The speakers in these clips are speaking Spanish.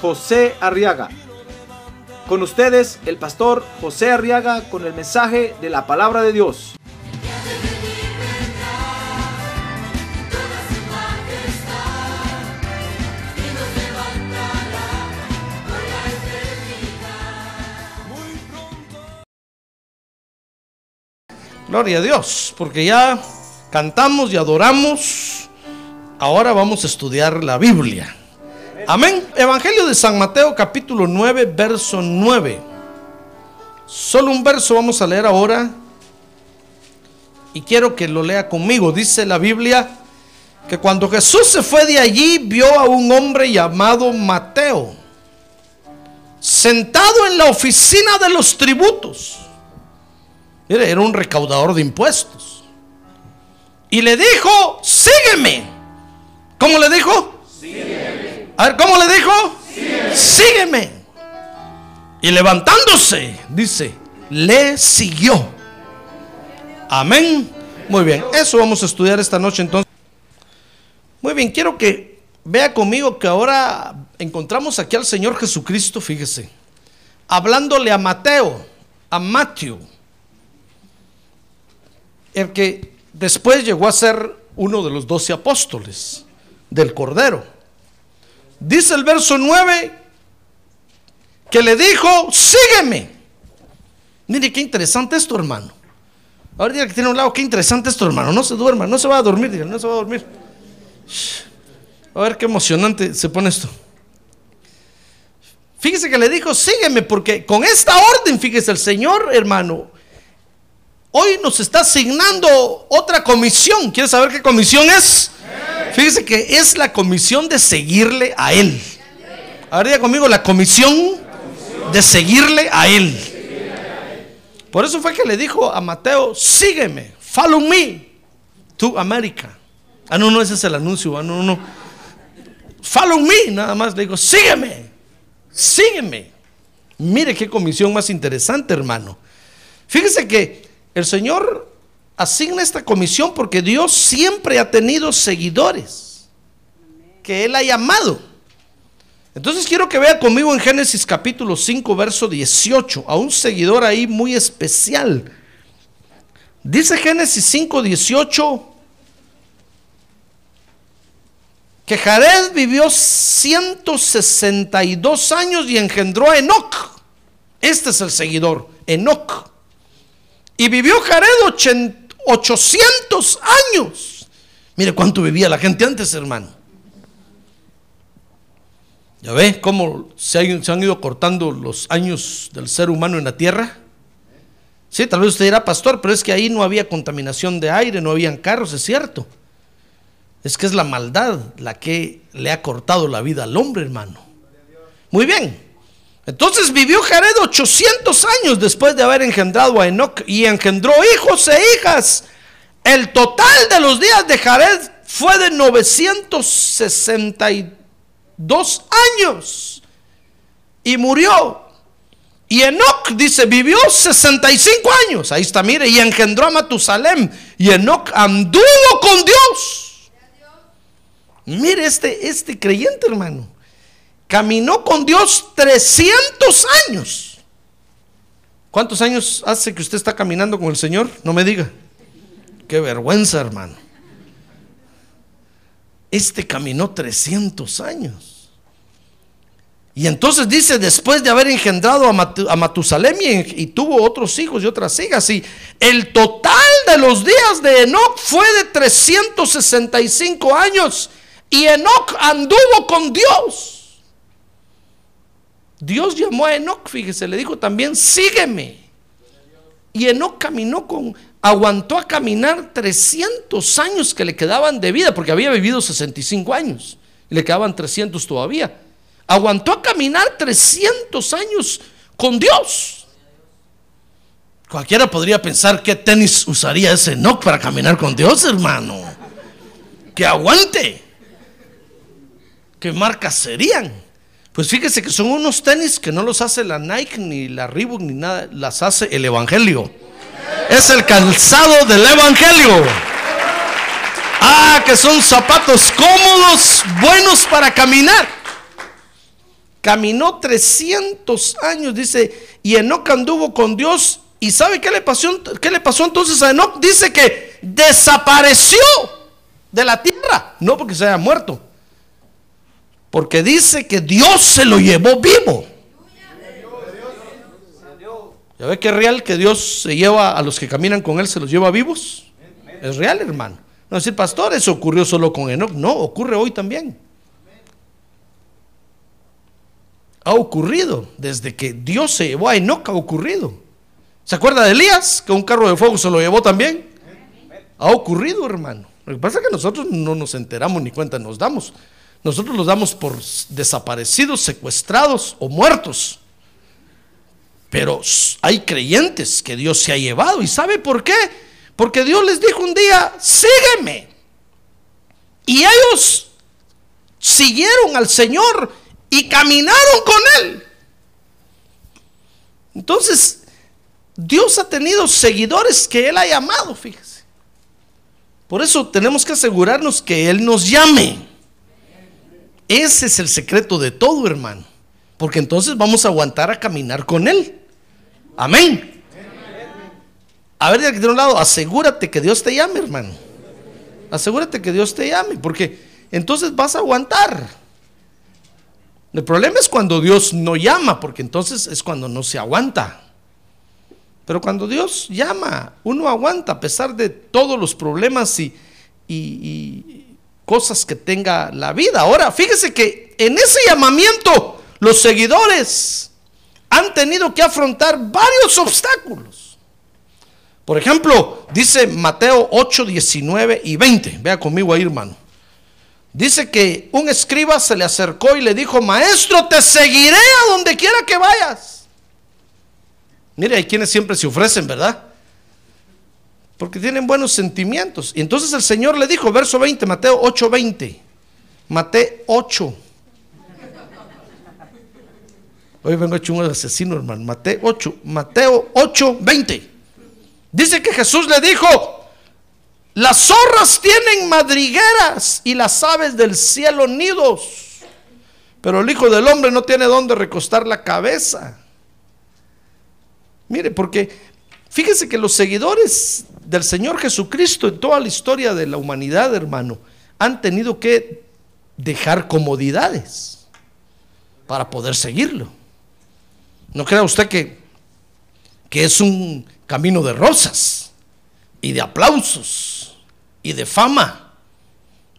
José Arriaga. Con ustedes, el pastor José Arriaga con el mensaje de la palabra de Dios. Gloria a Dios, porque ya cantamos y adoramos. Ahora vamos a estudiar la Biblia. Amén. Evangelio de San Mateo capítulo 9, verso 9. Solo un verso vamos a leer ahora. Y quiero que lo lea conmigo. Dice la Biblia que cuando Jesús se fue de allí vio a un hombre llamado Mateo sentado en la oficina de los tributos. Mire, era un recaudador de impuestos. Y le dijo, sígueme. ¿Cómo le dijo? Sígueme. A ver, ¿cómo le dijo? Sígueme. Y levantándose, dice, le siguió. Amén. Muy bien, eso vamos a estudiar esta noche entonces. Muy bien, quiero que vea conmigo que ahora encontramos aquí al Señor Jesucristo, fíjese, hablándole a Mateo, a Matthew el que después llegó a ser uno de los doce apóstoles del Cordero. Dice el verso 9 que le dijo, sígueme. Mire qué interesante esto, hermano. Ahora diga que tiene un lado, qué interesante esto, hermano. No se duerma, no se va a dormir, diga, no se va a dormir. A ver qué emocionante se pone esto. Fíjese que le dijo, sígueme, porque con esta orden, fíjese, el Señor, hermano, hoy nos está asignando otra comisión. ¿Quiere saber qué comisión es? Fíjese que es la comisión de seguirle a Él. Ahora diga conmigo, la comisión de seguirle a Él. Por eso fue que le dijo a Mateo, sígueme, follow me to America. Ah, no, no, ese es el anuncio. Ah, no, no. Follow me, nada más. Le digo, sígueme, sígueme. Mire qué comisión más interesante, hermano. Fíjese que el Señor asigna esta comisión porque Dios siempre ha tenido seguidores que Él ha llamado. Entonces quiero que vea conmigo en Génesis capítulo 5, verso 18, a un seguidor ahí muy especial. Dice Génesis 5, 18 que Jared vivió 162 años y engendró a Enoch. Este es el seguidor, Enoch. Y vivió Jared 800 años. Mire cuánto vivía la gente antes, hermano. ¿Ya ve cómo se han, ido cortando los años del ser humano en la tierra? Sí, tal vez usted era pastor, pero es que ahí no había contaminación de aire, no habían carros, es cierto. Es que es la maldad la que le ha cortado la vida al hombre, hermano. Muy bien. Entonces vivió Jared 800 años después de haber engendrado a Enoch y engendró hijos e hijas. El total de los días de Jared fue de 962 años y murió. Y Enoch dice, vivió 65 años. Ahí está, mire, y engendró a Matusalem. Y Enoch anduvo con Dios. Mire este, este creyente, hermano caminó con Dios 300 años. ¿Cuántos años hace que usted está caminando con el Señor? No me diga. Qué vergüenza, hermano. Este caminó 300 años. Y entonces dice, después de haber engendrado a, Matusalem y, y, tuvo otros hijos y otras hijas, y el total de los días de Enoch fue de 365 años. Y Enoch anduvo con Dios. Dios llamó a Enoch, fíjese, le dijo también, sígueme. Y Enoch caminó con, aguantó a caminar 300 años que le quedaban de vida, porque había vivido 65 años, y le quedaban 300 todavía. aguantó a caminar 300 años con Dios. Cualquiera podría pensar qué tenis usaría ese Enoch para caminar con Dios, hermano. Que aguante. ¿Qué marcas serían? Pues fíjese que son unos tenis que no los hace la Nike ni la Reebok ni nada, las hace el Evangelio. Es el calzado del Evangelio. Ah, que son zapatos cómodos, buenos para caminar. Caminó 300 años, dice, y Enoch anduvo con Dios. ¿Y sabe qué le pasó, qué le pasó entonces a Enoch? Dice que desapareció de la tierra. No porque se haya muerto, porque dice que Dios se lo llevó vivo. ¿Ya ve que es real que Dios se lleva a los que caminan con Él, se los lleva vivos? Es real, hermano. No decir, pastor, eso ocurrió solo con Enoch. No, ocurre hoy también. Ha ocurrido. Desde que Dios se llevó a Enoch ha ocurrido. ¿Se acuerda de Elías? Que un carro de fuego se lo llevó también. Ha ocurrido, hermano. Lo que pasa es que nosotros no nos enteramos ni cuenta nos damos. Nosotros los damos por desaparecidos, secuestrados o muertos. Pero hay creyentes que Dios se ha llevado. ¿Y sabe por qué? Porque Dios les dijo un día, sígueme. Y ellos siguieron al Señor y caminaron con Él. Entonces, Dios ha tenido seguidores que Él ha llamado, fíjese. Por eso tenemos que asegurarnos que Él nos llame. Ese es el secreto de todo, hermano. Porque entonces vamos a aguantar a caminar con Él. Amén. A ver, de un lado, asegúrate que Dios te llame, hermano. Asegúrate que Dios te llame, porque entonces vas a aguantar. El problema es cuando Dios no llama, porque entonces es cuando no se aguanta. Pero cuando Dios llama, uno aguanta a pesar de todos los problemas y, y cosas que tenga la vida. Ahora, fíjese que en ese llamamiento los seguidores han tenido que afrontar varios obstáculos. Por ejemplo, dice Mateo 8, 19 y 20. Vea conmigo ahí, hermano. Dice que un escriba se le acercó y le dijo, maestro, te seguiré a donde quiera que vayas. Mire, hay quienes siempre se ofrecen, ¿verdad? Porque tienen buenos sentimientos. Y entonces el Señor le dijo, verso 20, Mateo 8, 20. Mateo 8. Hoy vengo hecho un asesino, hermano. Mateo 8, Mateo 8, 20. Dice que Jesús le dijo, las zorras tienen madrigueras y las aves del cielo nidos, pero el Hijo del Hombre no tiene dónde recostar la cabeza. Mire, porque fíjese que los seguidores del Señor Jesucristo en toda la historia de la humanidad, hermano, han tenido que dejar comodidades para poder seguirlo. No crea usted que, que es un camino de rosas y de aplausos y de fama.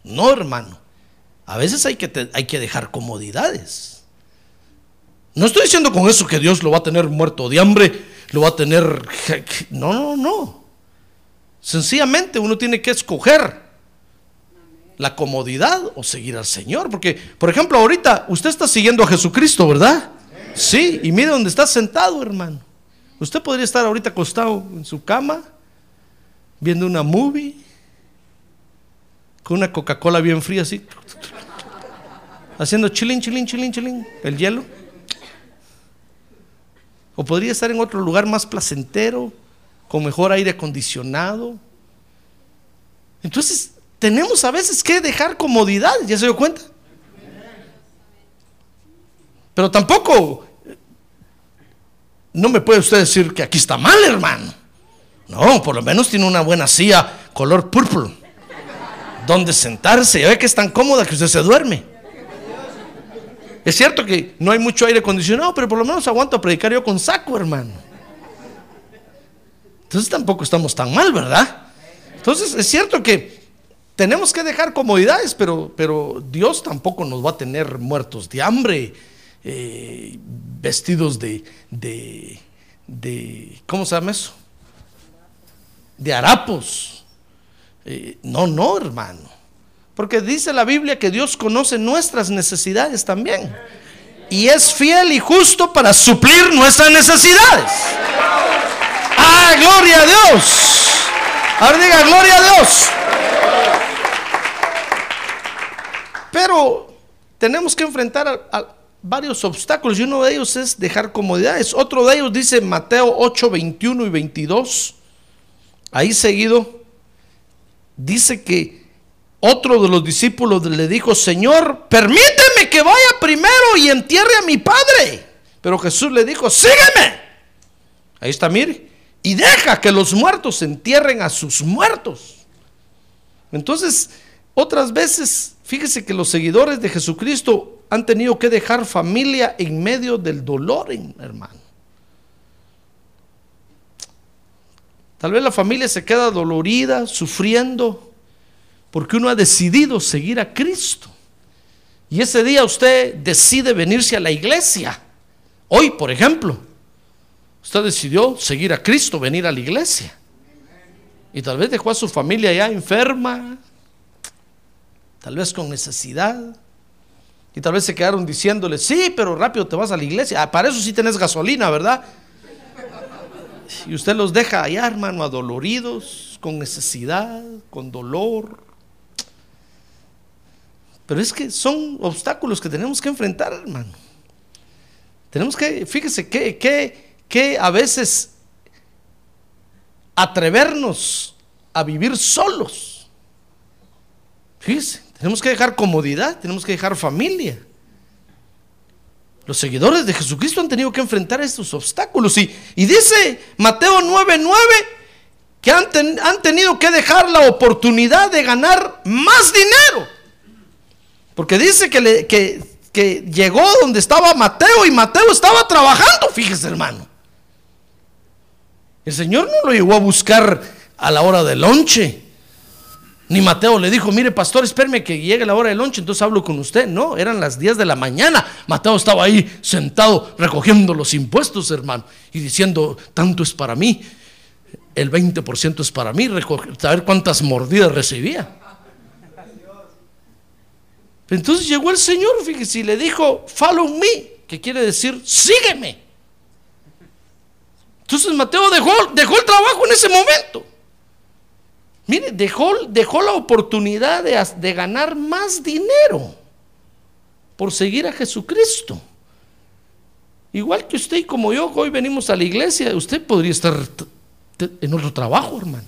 No, hermano. A veces hay que, hay que dejar comodidades. No estoy diciendo con eso que Dios lo va a tener muerto de hambre, lo va a tener... No, no, no. Sencillamente uno tiene que escoger la comodidad o seguir al Señor. Porque, por ejemplo, ahorita usted está siguiendo a Jesucristo, ¿verdad? Sí, y mire dónde está sentado, hermano. Usted podría estar ahorita acostado en su cama, viendo una movie, con una Coca-Cola bien fría así, haciendo chilín, chilín, chilín, chilín, el hielo. O podría estar en otro lugar más placentero, con mejor aire acondicionado. Entonces, tenemos a veces que dejar comodidades, ¿ya se dio cuenta? Pero tampoco no me puede usted decir que aquí está mal, hermano. No, por lo menos tiene una buena silla color purple. Donde sentarse. Ya ve que es tan cómoda que usted se duerme. Es cierto que no hay mucho aire acondicionado, pero por lo menos aguanto a predicar yo con saco, hermano. Entonces tampoco estamos tan mal, ¿verdad? Entonces es cierto que tenemos que dejar comodidades, pero, pero Dios tampoco nos va a tener muertos de hambre eh, vestidos de, de, ¿cómo se llama eso? De harapos. Eh, no, no, hermano. Porque dice la Biblia que Dios conoce nuestras necesidades también. y es fiel y justo para suplir nuestras necesidades. ¡Ah, gloria a Dios! Ahora diga, gloria a Dios. Pero tenemos que enfrentar a, varios obstáculos y uno de ellos es dejar comodidades. Otro de ellos dice Mateo 8, 21 y 22. Ahí seguido dice que otro de los discípulos le dijo, Señor, permíteme que vaya primero y entierre a mi padre. Pero Jesús le dijo, sígueme. Ahí está, mire. Y deja que los muertos entierren a sus muertos. Entonces, otras veces, fíjese que los seguidores de Jesucristo han tenido que dejar familia en medio del dolor, hermano. Tal vez la familia se queda dolorida, sufriendo, porque uno ha decidido seguir a Cristo. Y ese día usted decide venirse a la iglesia. Hoy, por ejemplo, usted decidió seguir a Cristo, venir a la iglesia. Y tal vez dejó a su familia ya enferma, tal vez con necesidad. Y tal vez se quedaron diciéndole, sí, pero rápido te vas a la iglesia. Ah, para eso sí tenés gasolina, ¿verdad? Y usted los deja allá, hermano, adoloridos, con necesidad, con dolor. Pero es que son obstáculos que tenemos que enfrentar, hermano. Tenemos que, fíjese, que, que, que a veces atrevernos a vivir solos. Fíjese, tenemos que dejar comodidad, tenemos que dejar familia. Los seguidores de Jesucristo han tenido que enfrentar estos obstáculos. Y, y dice Mateo 9:9 que han, ten, han tenido que dejar la oportunidad de ganar más dinero. Porque dice que, le, que, que llegó donde estaba Mateo y Mateo estaba trabajando, fíjese hermano. El Señor no lo llegó a buscar a la hora del lonche. Ni Mateo le dijo, mire pastor, espérme que llegue la hora del lonche, entonces hablo con usted. No, eran las 10 de la mañana. Mateo estaba ahí sentado recogiendo los impuestos, hermano, y diciendo, tanto es para mí, el 20% es para mí, saber cuántas mordidas recibía. Entonces llegó el Señor, fíjese, y le dijo, follow me, que quiere decir, sígueme. Entonces Mateo dejó, dejó el trabajo en ese momento. Mire, dejó, dejó la oportunidad de, de, ganar más dinero por seguir a Jesucristo. Igual que usted y como yo, hoy venimos a la iglesia, usted podría estar en otro trabajo, hermano.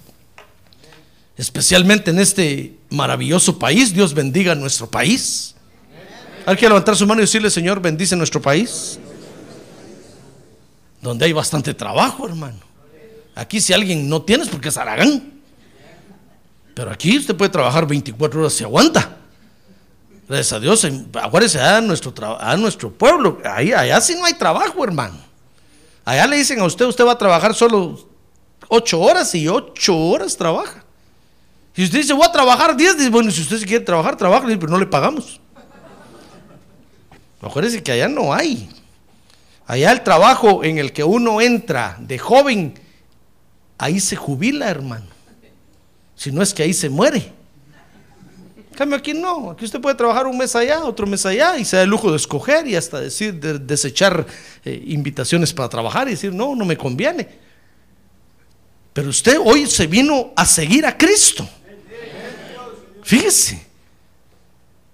Especialmente en este maravilloso país. Dios bendiga nuestro país. Hay que levantar su mano y decirle, Señor, bendice nuestro país. Donde hay bastante trabajo, hermano. Aquí si alguien no tiene es porque es Aragán. Pero aquí usted puede trabajar 24 horas y aguanta. Gracias a Dios, acuérdese a nuestro, a nuestro pueblo. Ahí, allá sí no hay trabajo, hermano. Allá le dicen a usted, usted va a trabajar solo 8 horas y 8 horas trabaja. Y usted dice, voy a trabajar 10, dice, bueno, si usted quiere trabajar, trabaja, pero no le pagamos. Acuérdese que allá no hay. Allá el trabajo en el que uno entra de joven, ahí se jubila, hermano. Si no es que ahí se muere. En cambio aquí no, aquí usted puede trabajar un mes allá, otro mes allá y se da el lujo de escoger y hasta decir, de, desechar eh, invitaciones para trabajar y decir, no, no me conviene. Pero usted hoy se vino a seguir a Cristo. Fíjese.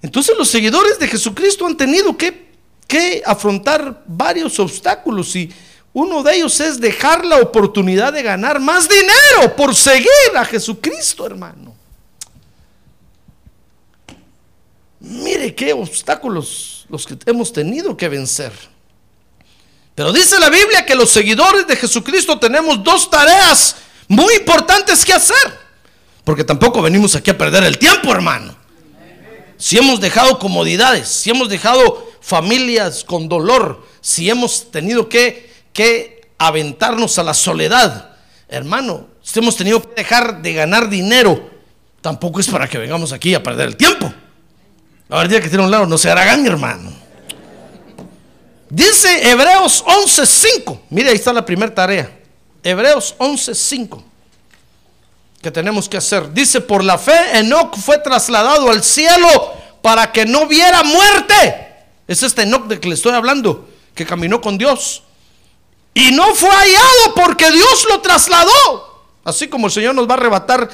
Entonces los seguidores de Jesucristo han tenido que, que afrontar varios obstáculos y uno de ellos es dejar la oportunidad de ganar más dinero por seguir a Jesucristo, hermano. Mire qué obstáculos los que hemos tenido que vencer. Pero dice la Biblia que los seguidores de Jesucristo tenemos dos tareas muy importantes que hacer. Porque tampoco venimos aquí a perder el tiempo, hermano. Si hemos dejado comodidades, si hemos dejado familias con dolor, si hemos tenido que, que aventarnos a la soledad, hermano, si hemos tenido que dejar de ganar dinero, tampoco es para que vengamos aquí a perder el tiempo. La verdad que tiene un lado, no se harán, hermano. Dice Hebreos 11:5. Mire, ahí está la primera tarea. Hebreos 11:5 que tenemos que hacer. Dice, por la fe, Enoch fue trasladado al cielo para que no viera muerte. Es este Enoch de que le estoy hablando, que caminó con Dios. Y no fue hallado porque Dios lo trasladó. Así como el Señor nos va a arrebatar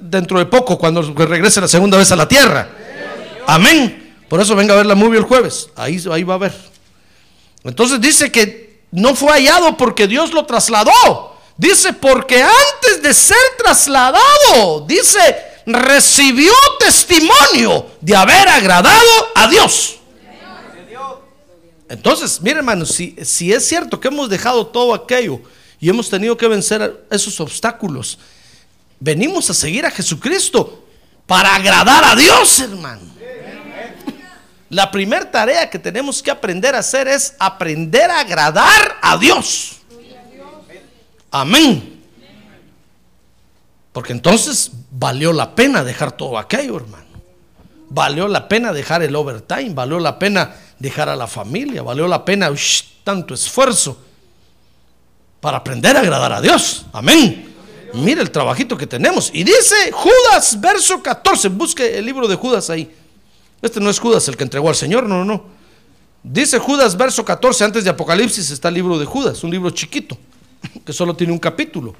dentro de poco cuando regrese la segunda vez a la tierra. Amén. Por eso venga a ver la movie el jueves. Ahí, ahí va a ver. Entonces dice que no fue hallado porque Dios lo trasladó. Dice porque antes de ser trasladado, dice, recibió testimonio de haber agradado a Dios. Entonces, mire hermanos, si, si es cierto que hemos dejado todo aquello y hemos tenido que vencer esos obstáculos, venimos a seguir a Jesucristo para agradar a Dios, hermano. La primera tarea que tenemos que aprender a hacer es aprender a agradar a Dios. Amén. Porque entonces valió la pena dejar todo aquello, hermano. Valió la pena dejar el overtime, valió la pena dejar a la familia, valió la pena tanto esfuerzo para aprender a agradar a Dios. Amén. Mire el trabajito que tenemos. Y dice Judas, verso 14. Busque el libro de Judas ahí. Este no es Judas el que entregó al Señor, no, no, no. Dice Judas, verso 14, antes de Apocalipsis está el libro de Judas, un libro chiquito, que solo tiene un capítulo.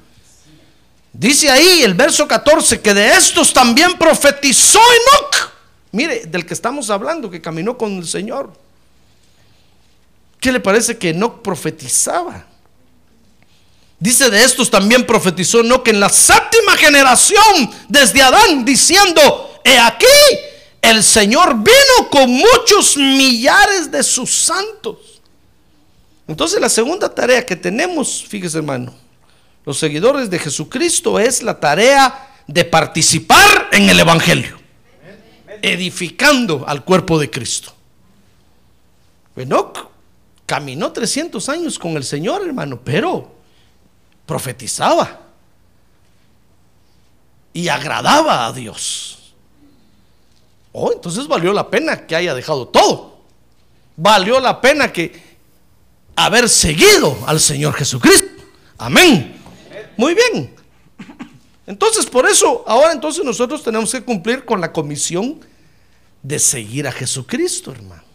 Dice ahí el verso 14 que de estos también profetizó Enoch. Mire, del que estamos hablando, que caminó con el Señor. ¿Qué le parece que Enoch profetizaba? Dice de estos también profetizó Enoch en la séptima generación desde Adán, diciendo, he aquí, el Señor vino con muchos millares de sus santos. Entonces la segunda tarea que tenemos, fíjese hermano, los seguidores de Jesucristo es la tarea de participar en el Evangelio, edificando al cuerpo de Cristo. Enoch caminó 300 años con el Señor, hermano, pero profetizaba y agradaba a Dios. Oh, entonces valió la pena que haya dejado todo. Valió la pena que haber seguido al Señor Jesucristo. Amén. Muy bien. Entonces, por eso, ahora entonces nosotros tenemos que cumplir con la comisión de seguir a Jesucristo, hermano.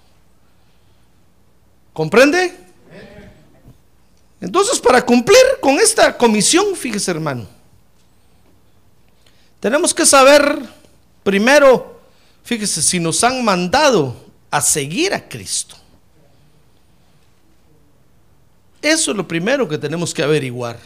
¿Comprende? Entonces, para cumplir con esta comisión, fíjese, hermano, tenemos que saber primero, fíjese, si nos han mandado a seguir a Cristo. Eso es lo primero que tenemos que averiguar.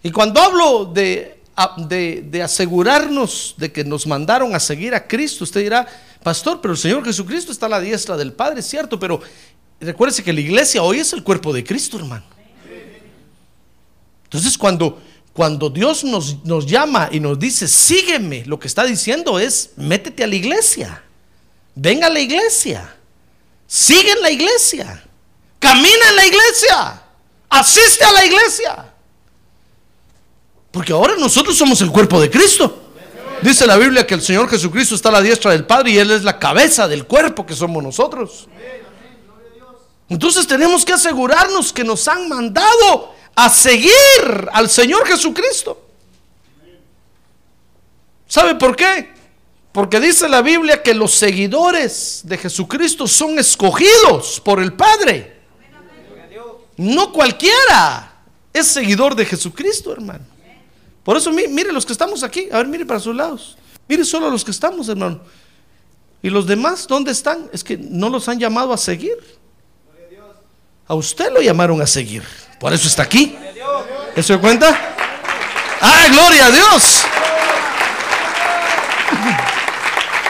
Y cuando hablo de, de, asegurarnos de que nos mandaron a seguir a Cristo, usted dirá, pastor, pero el Señor Jesucristo está a la diestra del Padre, es cierto, pero recuérdese que la iglesia hoy es el cuerpo de Cristo, hermano. Entonces cuando, cuando Dios nos, nos llama y nos dice, sígueme, lo que está diciendo es, métete a la iglesia, venga a la iglesia, sigue en la iglesia, camina en la iglesia, asiste a la iglesia. Porque ahora nosotros somos el cuerpo de Cristo. Dice la Biblia que el Señor Jesucristo está a la diestra del Padre y Él es la cabeza del cuerpo que somos nosotros. Entonces tenemos que asegurarnos que nos han mandado a seguir al Señor Jesucristo. ¿Sabe por qué? Porque dice la Biblia que los seguidores de Jesucristo son escogidos por el Padre. No cualquiera es seguidor de Jesucristo, hermano. Por eso mire los que estamos aquí, a ver, mire para sus lados. Mire solo los que estamos, hermano. ¿Y los demás dónde están? Es que no los han llamado a seguir. A usted lo llamaron a seguir. Por eso está aquí. ¿Se dio cuenta? ¡Ay, gloria a Dios!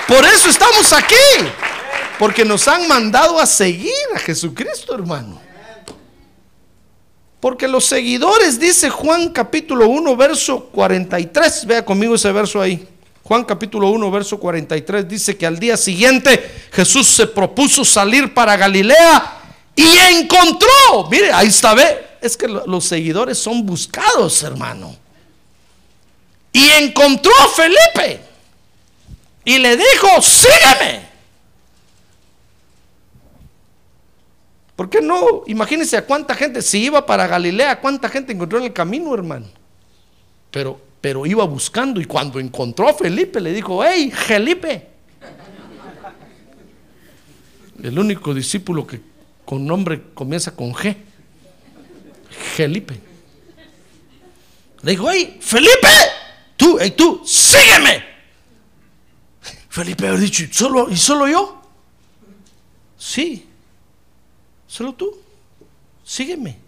Por eso estamos aquí. Porque nos han mandado a seguir a Jesucristo, hermano. Porque los seguidores, dice Juan capítulo 1, verso 43, vea conmigo ese verso ahí. Juan capítulo 1, verso 43 dice que al día siguiente Jesús se propuso salir para Galilea y encontró, mire, ahí está, ve, es que los seguidores son buscados, hermano. Y encontró a Felipe y le dijo, sígueme. ¿Por qué no? Imagínense a cuánta gente, si iba para Galilea, cuánta gente encontró en el camino, hermano. Pero, pero iba buscando y cuando encontró a Felipe le dijo, hey, Felipe, El único discípulo que con nombre comienza con G. Felipe. Le dijo, hey, Felipe, tú, hey, tú, sígueme. Felipe había dicho, ¿y solo, ¿y solo yo? Sí, solo tú, sígueme.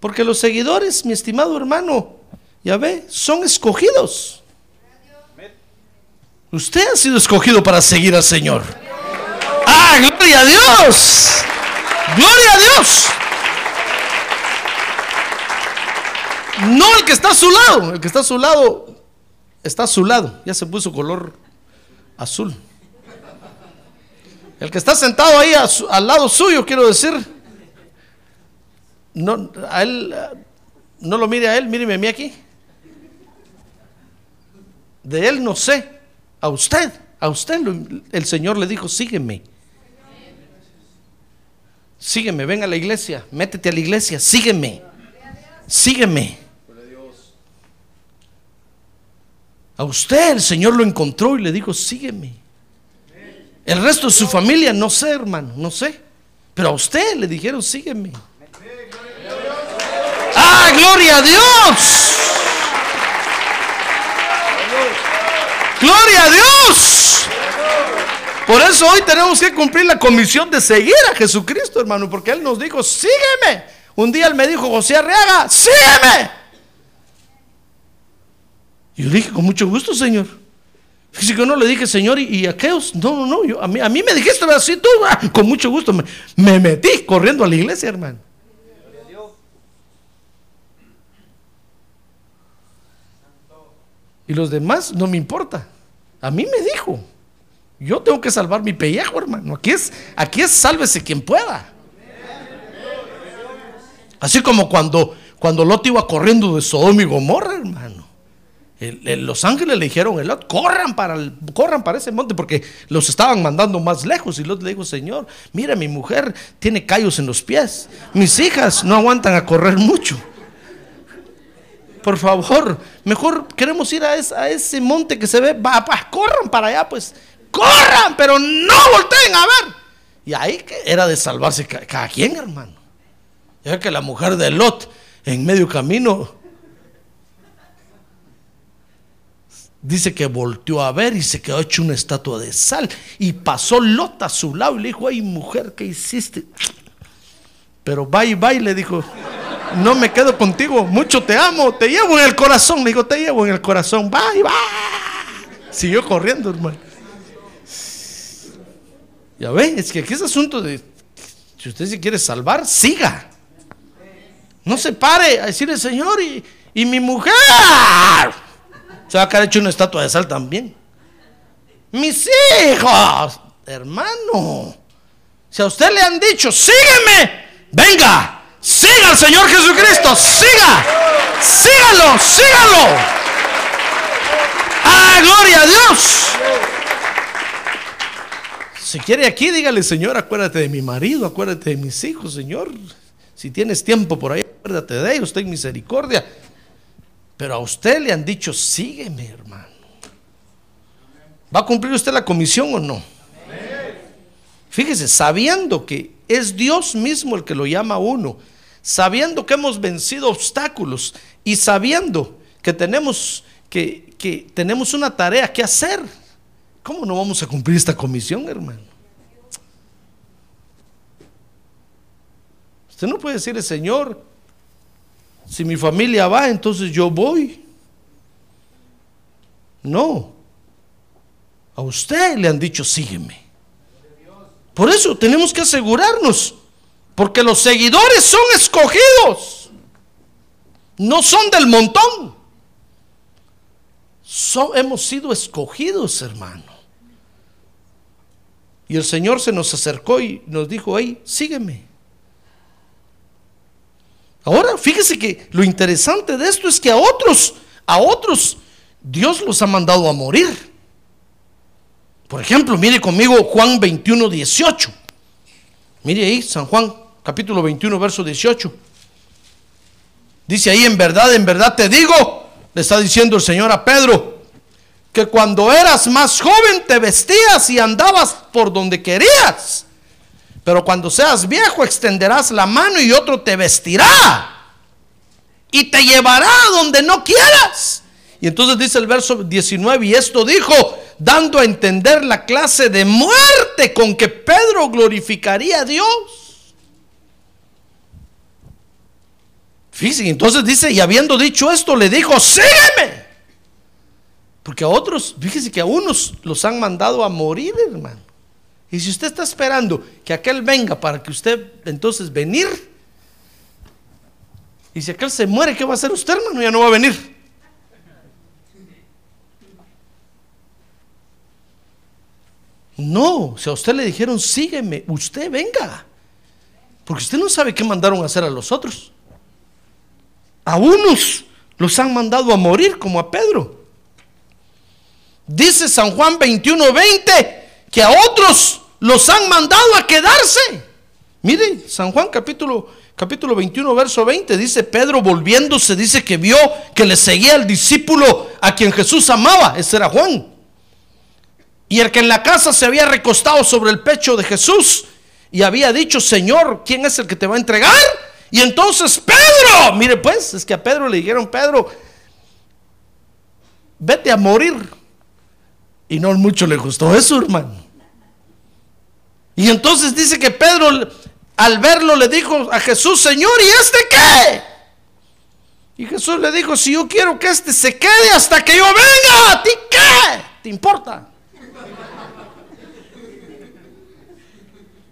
Porque los seguidores, mi estimado hermano, ya ve, son escogidos. Usted ha sido escogido para seguir al Señor. ¡Ah, gloria a Dios! ¡Gloria a Dios! No el que está a su lado, el que está a su lado está a su lado, ya se puso color azul. El que está sentado ahí al lado suyo, quiero decir, no, a él, no lo mire a él, míreme a mí aquí. De él no sé, a usted, a usted el Señor le dijo, sígueme. Sígueme, ven a la iglesia, métete a la iglesia, sígueme, sígueme. A usted el Señor lo encontró y le dijo, sígueme. El resto de su familia, no sé, hermano, no sé. Pero a usted le dijeron, sígueme. ¡Ah, gloria a Dios! ¡Gloria a Dios! Por eso hoy tenemos que cumplir la comisión de seguir a Jesucristo, hermano, porque Él nos dijo, sígueme. Un día Él me dijo, José Arriaga, sígueme. Y yo dije, con mucho gusto, Señor. Fíjese que no le dije, Señor, y, aquellos, no, no, no, yo, a, mí, a mí me dijiste así, tú, ah, con mucho gusto. Me, me metí corriendo a la iglesia, hermano. Y los demás no me importa. A mí me dijo, yo tengo que salvar mi pellejo, hermano. Aquí es, aquí es sálvese quien pueda. Así como cuando, cuando Lot iba corriendo de Sodoma y Gomorra, hermano los ángeles le dijeron, Lot, corran para, corran para ese monte porque los estaban mandando más lejos. Y Lot le dijo, Señor, mira, mi mujer tiene callos en los pies. Mis hijas no aguantan a correr mucho. Por favor, mejor queremos ir a, ese monte que se ve. Va, corran para allá, pues. Corran, pero no volteen a ver. Y ahí era de salvarse cada, quien, hermano. Ya que la mujer de Lot en medio camino Dice que volteó a ver y se quedó hecho una estatua de sal. Y pasó Lot a su lado y le dijo, ay mujer, ¿qué hiciste? Pero bye, bye, le dijo, no me quedo contigo, mucho te amo, te llevo en el corazón. Le dijo, te llevo en el corazón, bye, bye. Siguió corriendo, hermano. Ya ve, es que aquí es asunto de, si usted se quiere salvar, siga. No se pare a decirle, Señor, y, y mi mujer se va a quedar hecho una estatua de sal también. Mis hijos, hermano, si a usted le han dicho, sígueme, venga, siga al Señor Jesucristo, siga, sígalo, sígalo. ¡Ah, gloria a Dios! Si quiere aquí, dígale, Señor, acuérdate de mi marido, acuérdate de mis hijos, Señor. Si tienes tiempo por ahí, acuérdate de ellos, ten misericordia. Pero a usted le han dicho, sígueme, hermano. ¿Va a cumplir usted la comisión o no? Fíjese, sabiendo que es Dios mismo el que lo llama a uno, sabiendo que hemos vencido obstáculos y sabiendo que tenemos, que, que tenemos una tarea que hacer, ¿cómo no vamos a cumplir esta comisión, hermano? Usted no puede decirle, Señor, si mi familia va, entonces yo voy. No. A usted le han dicho, sígueme. Por eso tenemos que asegurarnos, porque los seguidores son escogidos, no son del montón. hemos sido escogidos, hermano. Y el Señor se nos acercó y nos dijo, hey, sígueme. Ahora, fíjese que lo interesante de esto es que a otros, a otros, Dios los ha mandado a morir. Por ejemplo, mire conmigo Juan 21, 18. Mire ahí, San Juan, capítulo 21, verso 18. Dice ahí, en verdad, en verdad te digo, le está diciendo el Señor a Pedro, que cuando eras más joven te vestías y andabas por donde querías. Pero cuando seas viejo extenderás la mano y otro te vestirá y te llevará a donde no quieras. Y entonces dice el verso 19, y esto dijo, dando a entender la clase de muerte con que Pedro glorificaría a Dios. Fíjense, entonces dice, y habiendo dicho esto, le dijo, sígueme. Porque a otros, fíjese que a unos los han mandado a morir, hermano. Y si usted está esperando que aquel venga para que usted entonces venir, y si aquel se muere, ¿qué va a hacer usted, hermano? Ya no va a venir. No, si a usted le dijeron, sígueme, usted venga. Porque usted no sabe qué mandaron a hacer a los otros. A unos los han mandado a morir, como a Pedro. Dice San Juan 21, 20, que a otros los han mandado a quedarse. Mire, San Juan capítulo, capítulo 21, verso 20, dice Pedro volviéndose, dice que vio que le seguía el discípulo a quien Jesús amaba, ese era Juan. Y el que en la casa se había recostado sobre el pecho de Jesús y había dicho, Señor, ¿quién es el que te va a entregar? Y entonces Pedro, mire pues, es que a Pedro le dijeron, Pedro, vete a morir. Y no mucho le gustó eso, hermano. Y entonces dice que Pedro al verlo le dijo a Jesús, Señor, ¿y este qué? Y Jesús le dijo, si yo quiero que este se quede hasta que yo venga, ¿a ti qué? ¿Te importa?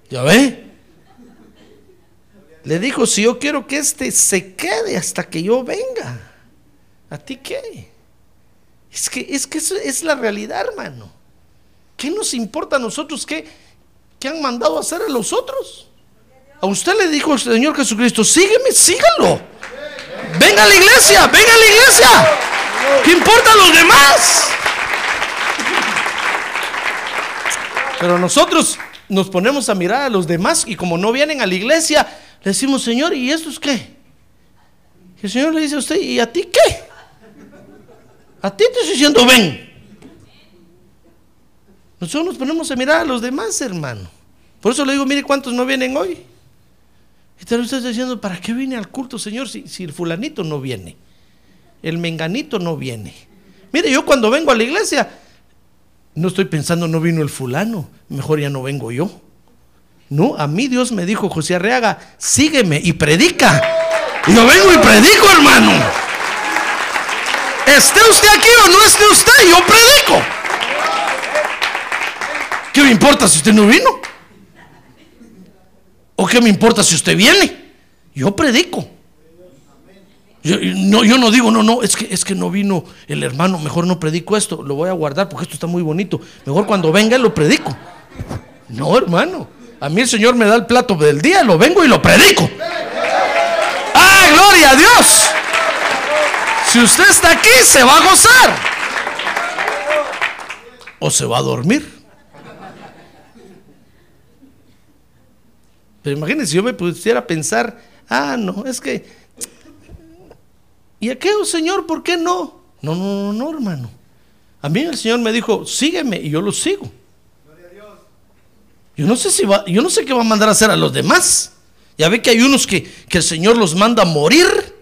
¿Ya ve? Le dijo, si yo quiero que este se quede hasta que yo venga, ¿a ti qué? Es que, es que eso es la realidad, hermano. ¿Qué nos importa a nosotros qué, han mandado a hacer a los otros? A usted le dijo el Señor Jesucristo, sígueme, sígalo. Venga a la iglesia, venga a la iglesia. ¿Qué importa a los demás? Pero nosotros nos ponemos a mirar a los demás y como no vienen a la iglesia, le decimos, Señor, ¿y esto es qué? El Señor le dice a usted, ¿y a ti qué? A ti te estoy diciendo, ven. Nosotros nos ponemos a mirar a los demás, hermano. Por eso le digo, mire cuántos no vienen hoy. Y te lo estás diciendo, ¿para qué viene al culto, Señor, si, si el fulanito no viene? El menganito no viene. Mire, yo cuando vengo a la iglesia, no estoy pensando, no vino el fulano, mejor ya no vengo yo. No, a mí Dios me dijo, José Arreaga, sígueme y predica. Y yo vengo y predico, hermano. Esté usted aquí o no esté usted, yo predico. ¿Qué me importa si usted no vino? ¿O qué me importa si usted viene? Yo predico. Yo no, yo no digo, no, no, es que, es que no vino el hermano, mejor no predico esto, lo voy a guardar porque esto está muy bonito. Mejor cuando venga lo predico. No, hermano. A mí el Señor me da el plato del día, lo vengo y lo predico. ¡Ah, gloria a Dios! Si usted está aquí, se va a gozar. O se va a dormir. Pero imagínense, si yo me pusiera pensar, ah, no, es que ¿Y aquello, Señor, por qué no? No, no, no, no, hermano. A mí el Señor me dijo, sígueme y yo lo sigo. Yo no sé si va, yo no sé qué va a mandar a hacer a los demás. Ya ve que hay unos que, que el Señor los manda a morir.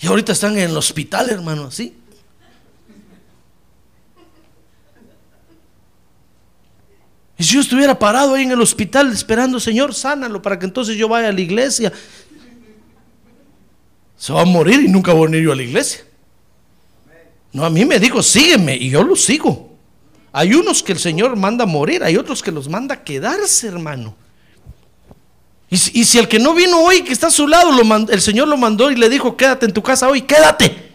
Y ahorita están en el hospital, hermano, así. Y si yo estuviera parado ahí en el hospital esperando, Señor, sánalo para que entonces yo vaya a la iglesia se va a morir y nunca va a venir yo a la iglesia. No, a mí me dijo, sígueme y yo lo sigo. Hay unos que el Señor manda morir, hay otros que los manda quedarse, hermano. Y si, el que no vino hoy, que está a su lado, el Señor lo mandó y le dijo, quédate en tu casa hoy, quédate.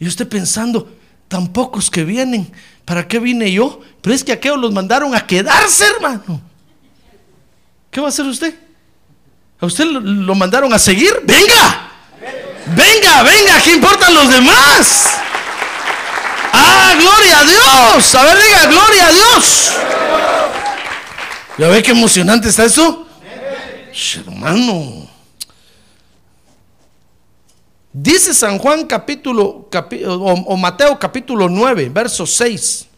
Y usted pensando, tan pocos que vienen, ¿para qué vine yo? Pero es que aquellos los mandaron a quedarse, hermano. ¿Qué va a hacer usted? ¿A usted lo mandaron a seguir? Venga. Venga, venga, ¿qué importan los demás? Ah, gloria a Dios. A ver, diga, gloria a Dios. ¿Ya ve qué emocionante está eso? Hermano. Dice San Juan capítulo, capi- o, o Mateo capítulo 9, verso 6.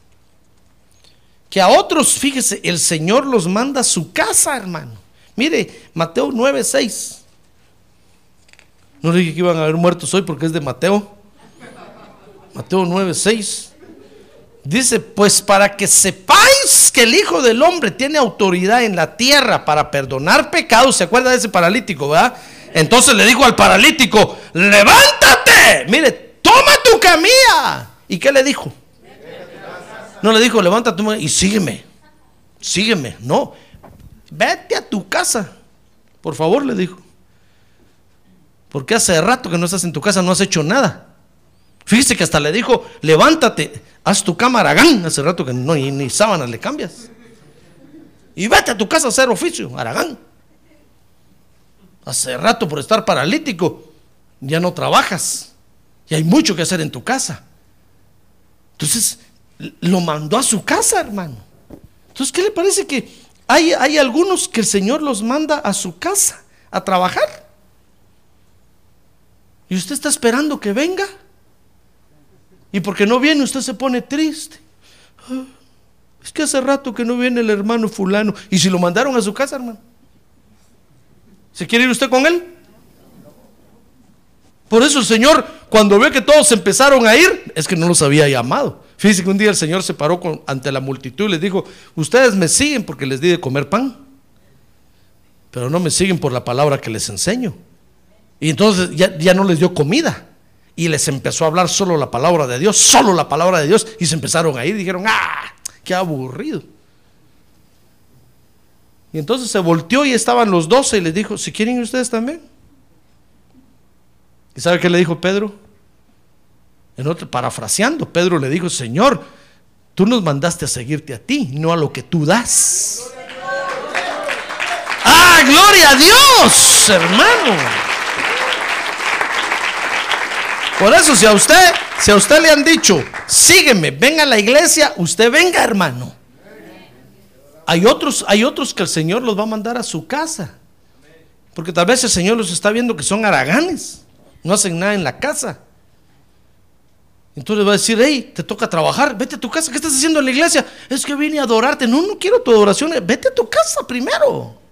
Que a otros, fíjese, el Señor los manda a su casa, hermano. Mire, Mateo 9, 6. No dije que iban a haber muertos hoy porque es de Mateo. Mateo 9, 6. Dice, pues para que sepáis que el Hijo del Hombre tiene autoridad en la tierra para perdonar pecados. ¿Se acuerda de ese paralítico, verdad? Entonces le dijo al paralítico, levántate, mire, toma tu camilla. ¿Y qué le dijo? No le dijo, levántate y sígueme, sígueme. No, vete a tu casa. Por favor, le dijo. Porque hace rato que no estás en tu casa, no has hecho nada. Fíjese que hasta le dijo, levántate, haz tu cama Aragán. Hace rato que no, ni, sábanas le cambias. Y vete a tu casa a hacer oficio, Aragán. Hace rato por estar paralítico, ya no trabajas. Y hay mucho que hacer en tu casa. Entonces, lo mandó a su casa, hermano. Entonces, ¿qué le parece que hay, hay algunos que el Señor los manda a su casa a trabajar? Y usted está esperando que venga. Y porque no viene, usted se pone triste. Ah, Es que hace rato que no viene el hermano fulano. ¿Y si lo mandaron a su casa, hermano? ¿Se quiere ir usted con él? Por eso el Señor, cuando ve que todos empezaron a ir, es que no los había llamado. Fíjese que un día el Señor se paró con- ante la multitud y les dijo, ustedes me siguen porque les di de comer pan, pero no me siguen por la palabra que les enseño. Y entonces ya, ya no les dio comida. Y les empezó a hablar solo la palabra de Dios, solo la palabra de Dios. Y se empezaron a ir. Dijeron, ah, qué aburrido. Y entonces se volteó y estaban los doce y les dijo, si quieren ustedes también. ¿Y sabe qué le dijo Pedro? En otro, parafraseando, Pedro le dijo, Señor, tú nos mandaste a seguirte a ti, no a lo que tú das. ¡Ah, gloria a Dios, hermano! Por eso, si a usted, si a usted le han dicho, sígueme, venga a la iglesia, usted venga, hermano. Hay otros, hay otros que el Señor los va a mandar a su casa. Porque tal vez el Señor los está viendo que son haraganes, no hacen nada en la casa. Entonces va a decir, hey, te toca trabajar, vete a tu casa, ¿qué estás haciendo en la iglesia? Es que vine a adorarte. No, no quiero tu adoración, vete a tu casa primero.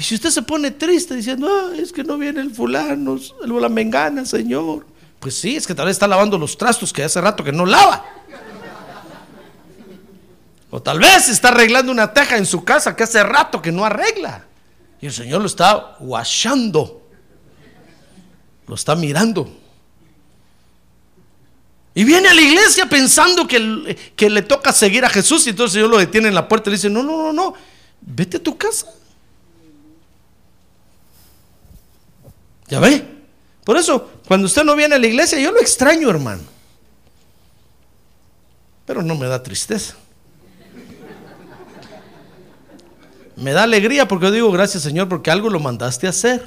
Y si usted se pone triste diciendo, ah, es que no viene el fulano, la mengana, Señor. Pues sí, es que tal vez está lavando los trastos que hace rato que no lava. O tal vez está arreglando una teja en su casa que hace rato que no arregla. Y el Señor lo está washando. Lo está mirando. Y viene a la iglesia pensando que, que le toca seguir a Jesús. Y entonces el Señor lo detiene en la puerta y le dice, no, no, no, no, vete a tu casa. ¿Ya ve? Por eso, cuando usted no viene a la iglesia, yo lo extraño, hermano. Pero no me da tristeza. Me da alegría porque yo digo, gracias Señor, porque algo lo mandaste a hacer.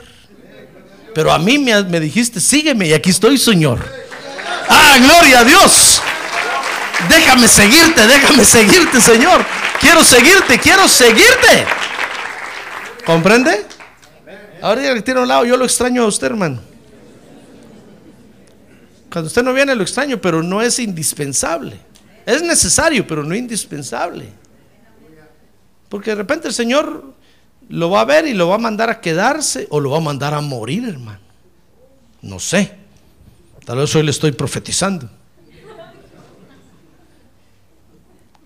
Pero a mí me, me dijiste, sígueme y aquí estoy, Señor. Ah, gloria a Dios. Déjame seguirte, déjame seguirte, Señor. Quiero seguirte, quiero seguirte. ¿Comprende? Ahora ya que tiene un lado, yo lo extraño a usted, hermano. Cuando usted no viene, lo extraño, pero no es indispensable. Es necesario, pero no indispensable. Porque de repente el Señor lo va a ver y lo va a mandar a quedarse o lo va a mandar a morir, hermano. No sé. Tal vez hoy le estoy profetizando.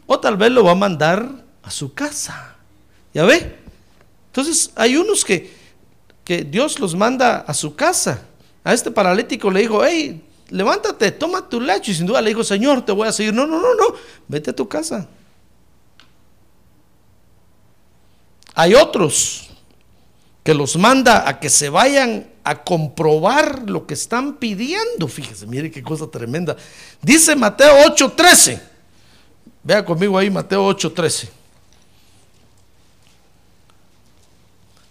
O tal vez lo va a mandar a su casa. ¿Ya ve? Entonces hay unos que, que Dios los manda a su casa. A este paralítico le dijo, hey, levántate, toma tu lecho. Y sin duda le dijo, Señor, te voy a seguir. No, no, no, no, vete a tu casa. Hay otros que los manda a que se vayan a comprobar lo que están pidiendo. Fíjese, mire qué cosa tremenda. Dice Mateo 8:13. Vea conmigo ahí Mateo 8:13.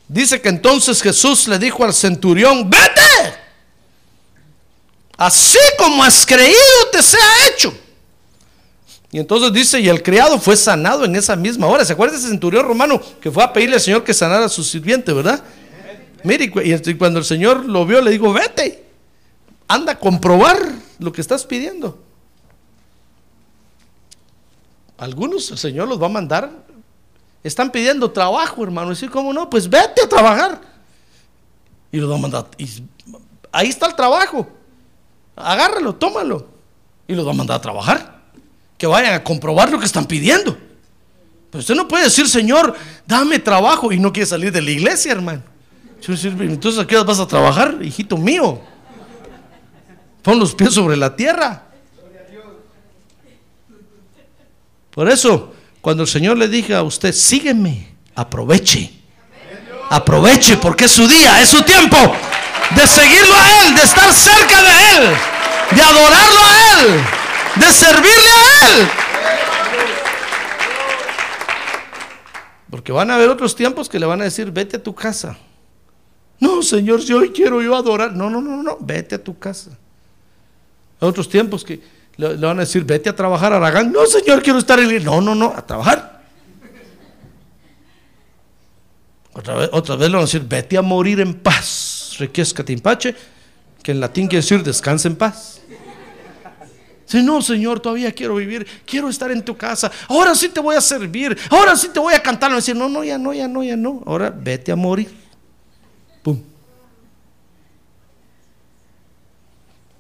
Dice que entonces Jesús le dijo al centurión, vete. Así como has creído te sea hecho. Y entonces dice, y el criado fue sanado en esa misma hora. ¿Se acuerda ese centurión romano que fue a pedirle al Señor que sanara a su sirviente, verdad? Mire, y y cuando el Señor lo vio, le dijo, vete, anda a comprobar lo que estás pidiendo. Algunos el Señor los va a mandar, están pidiendo trabajo, hermano. Y decir, ¿cómo no? Pues vete a trabajar. Y los mandar. Y ahí está el trabajo. Agárralo, tómalo. Y los va a mandar a trabajar. Que vayan a comprobar lo que están pidiendo. Pero usted no puede decir, Señor, dame trabajo y no quiere salir de la iglesia, hermano. Entonces, ¿a qué vas a trabajar, hijito mío? Pon los pies sobre la tierra. Por eso, cuando el Señor le diga a usted, sígueme, aproveche. Aproveche porque es su día, es su tiempo de seguirlo a Él, de estar cerca de Él, de adorarlo a Él, de servirle a Él. Porque van a haber otros tiempos que le van a decir, vete a tu casa. No, Señor, si hoy quiero yo adorar. No, no, no, no, vete a tu casa. Hay otros tiempos que le, van a decir, vete a trabajar Aragán. No, Señor, quiero estar en... No, no, no, a trabajar. Otra vez, otra vez le van a decir, vete a morir en paz. Requiesca timpache, que en latín quiere decir descansa en paz. Si no, Señor, todavía quiero vivir, quiero estar en tu casa. Ahora sí te voy a servir, ahora sí te voy a cantar. A decir, no, no, ya no, ya no, ya no. Ahora vete a morir.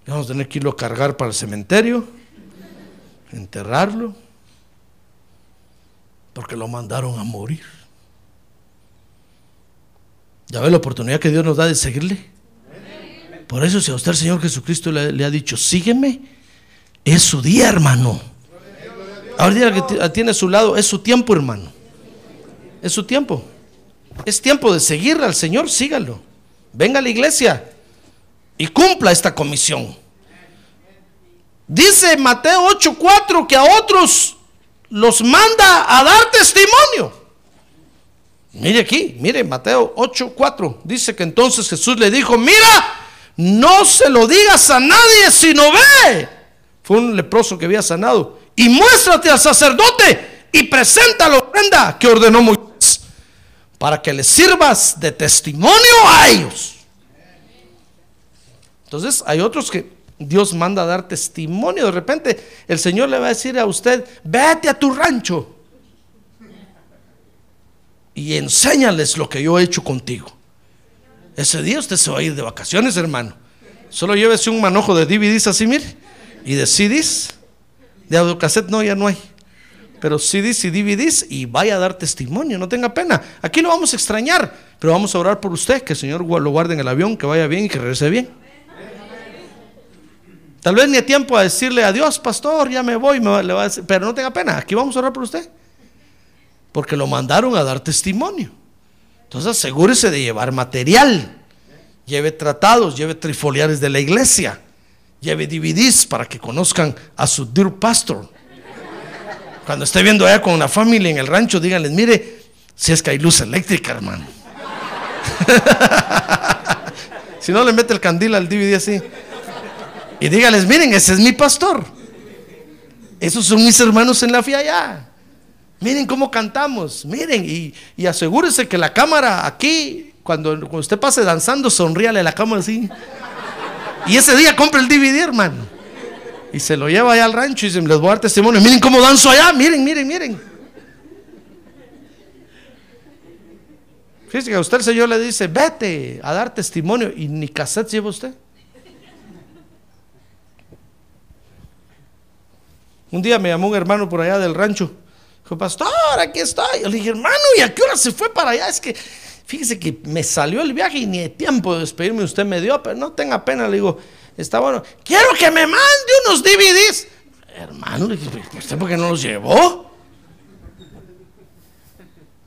Vamos a tener que irlo a cargar para el cementerio, enterrarlo, porque lo mandaron a morir. ¿Ya ve la oportunidad que Dios nos da de seguirle? Por eso si a usted el Señor Jesucristo le, ha dicho, sígueme, es su día, hermano. Ahora que t- tiene a su lado, es su tiempo, hermano. Es su tiempo. Es tiempo de seguir al Señor, sígalo. Venga a la iglesia y cumpla esta comisión. Dice Mateo 8:4 que a otros los manda a dar testimonio. Mire aquí, mire Mateo 8:4. Dice que entonces Jesús le dijo, mira, no se lo digas a nadie, sino ve. Fue un leproso que había sanado. Y muéstrate al sacerdote y presenta la ofrenda que ordenó Moisés para que les sirvas de testimonio a ellos. Entonces hay otros que Dios manda a dar testimonio. De repente el Señor le va a decir a usted, vete a tu rancho y enséñales lo que yo he hecho contigo. Ese día usted se va a ir de vacaciones, hermano. Solo llévese un manojo de DVDs así, mire, y de CDs. De audiocassette no, ya no hay. Pero CDs y DVDs y vaya a dar testimonio, no tenga pena. Aquí lo vamos a extrañar, pero vamos a orar por usted, que el Señor lo guarde en el avión, que vaya bien y que regrese bien. Tal vez ni a tiempo a decirle adiós, pastor, ya me voy, pero no tenga pena, aquí vamos a orar por usted. Porque lo mandaron a dar testimonio. Entonces asegúrese de llevar material. Lleve tratados, lleve trifoliares de la iglesia. Lleve DVDs para que conozcan a su dear pastor. Cuando esté viendo allá con la familia en el rancho, díganles, mire, si es que hay luz eléctrica, hermano. si no, le mete el candil al DVD así. Y dígales, miren, ese es mi pastor. Esos son mis hermanos en la fe allá. Miren cómo cantamos, miren, y, y asegúrese que la cámara aquí, cuando, usted pase danzando, sonríale a la cámara así. Y ese día compre el DVD, hermano. Y se lo lleva allá al rancho y se les voy a dar testimonio. Miren cómo danzo allá, miren, miren, miren. Fíjese que a usted el Señor le dice, vete a dar testimonio. Y ni cassette lleva usted. Un día me llamó un hermano por allá del rancho. Dijo, pastor, aquí estoy. Yo le dije, hermano, ¿y a qué hora se fue para allá? Es que, fíjese que me salió el viaje y ni de tiempo de despedirme usted me dio, pero no tenga pena. Le digo, está bueno. Quiero que me mande unos DVDs. Hermano, le dije, ¿usted por qué no los llevó?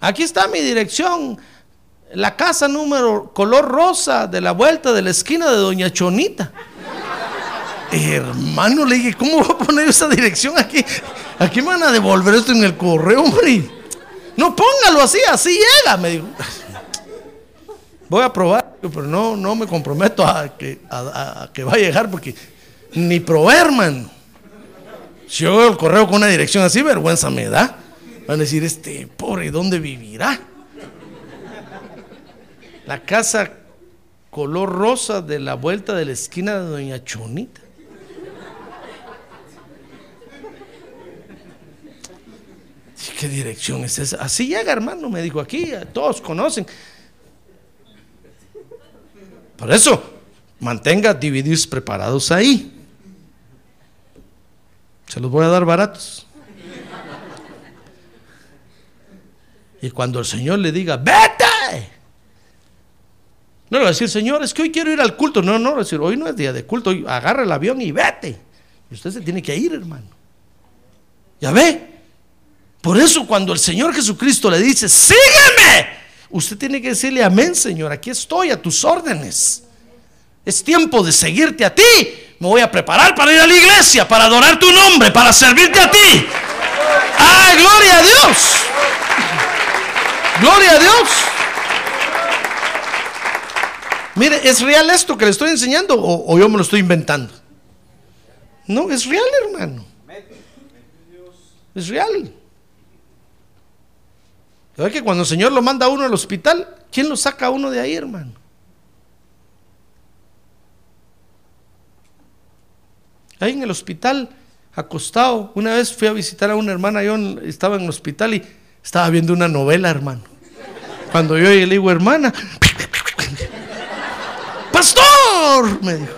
Aquí está mi dirección. La casa número color rosa de la vuelta de la esquina de Doña Chonita. Hermano, le dije, ¿cómo voy a poner esa dirección aquí? Aquí me van a devolver esto en el correo, hombre. No, póngalo así, así llega, me dijo. Voy a probar, pero no, no me comprometo a que, a, a que va a llegar porque ni probé, hermano. Si yo veo el correo con una dirección así, vergüenza me da. Van a decir, este pobre, ¿dónde vivirá? La casa color rosa de la vuelta de la esquina de Doña Chonita. ¿Qué dirección es esa? Así llega, hermano, me dijo aquí, todos conocen. Por eso, mantenga DVDs preparados ahí. Se los voy a dar baratos. Y cuando el Señor le diga, vete, no le va a decir, Señor, es que hoy quiero ir al culto. No, no, decir, hoy no es día de culto, agarra el avión y vete. Y usted se tiene que ir, hermano. Ya ve. Por eso cuando el Señor Jesucristo le dice, sígueme, usted tiene que decirle, amén, Señor, aquí estoy a tus órdenes. Es tiempo de seguirte a ti. Me voy a preparar para ir a la iglesia, para adorar tu nombre, para servirte a ti. ¡Ah, gloria a Dios! ¡Gloria a Dios! Mire, ¿es real esto que le estoy enseñando o, o yo me lo estoy inventando? No, es real, hermano. Es real. ¿Sabes que cuando el Señor lo manda a uno al hospital, ¿quién lo saca a uno de ahí, hermano? Ahí en el hospital, acostado, una vez fui a visitar a una hermana, yo estaba en el hospital y estaba viendo una novela, hermano. Cuando yo le digo, hermana, pastor, me dijo.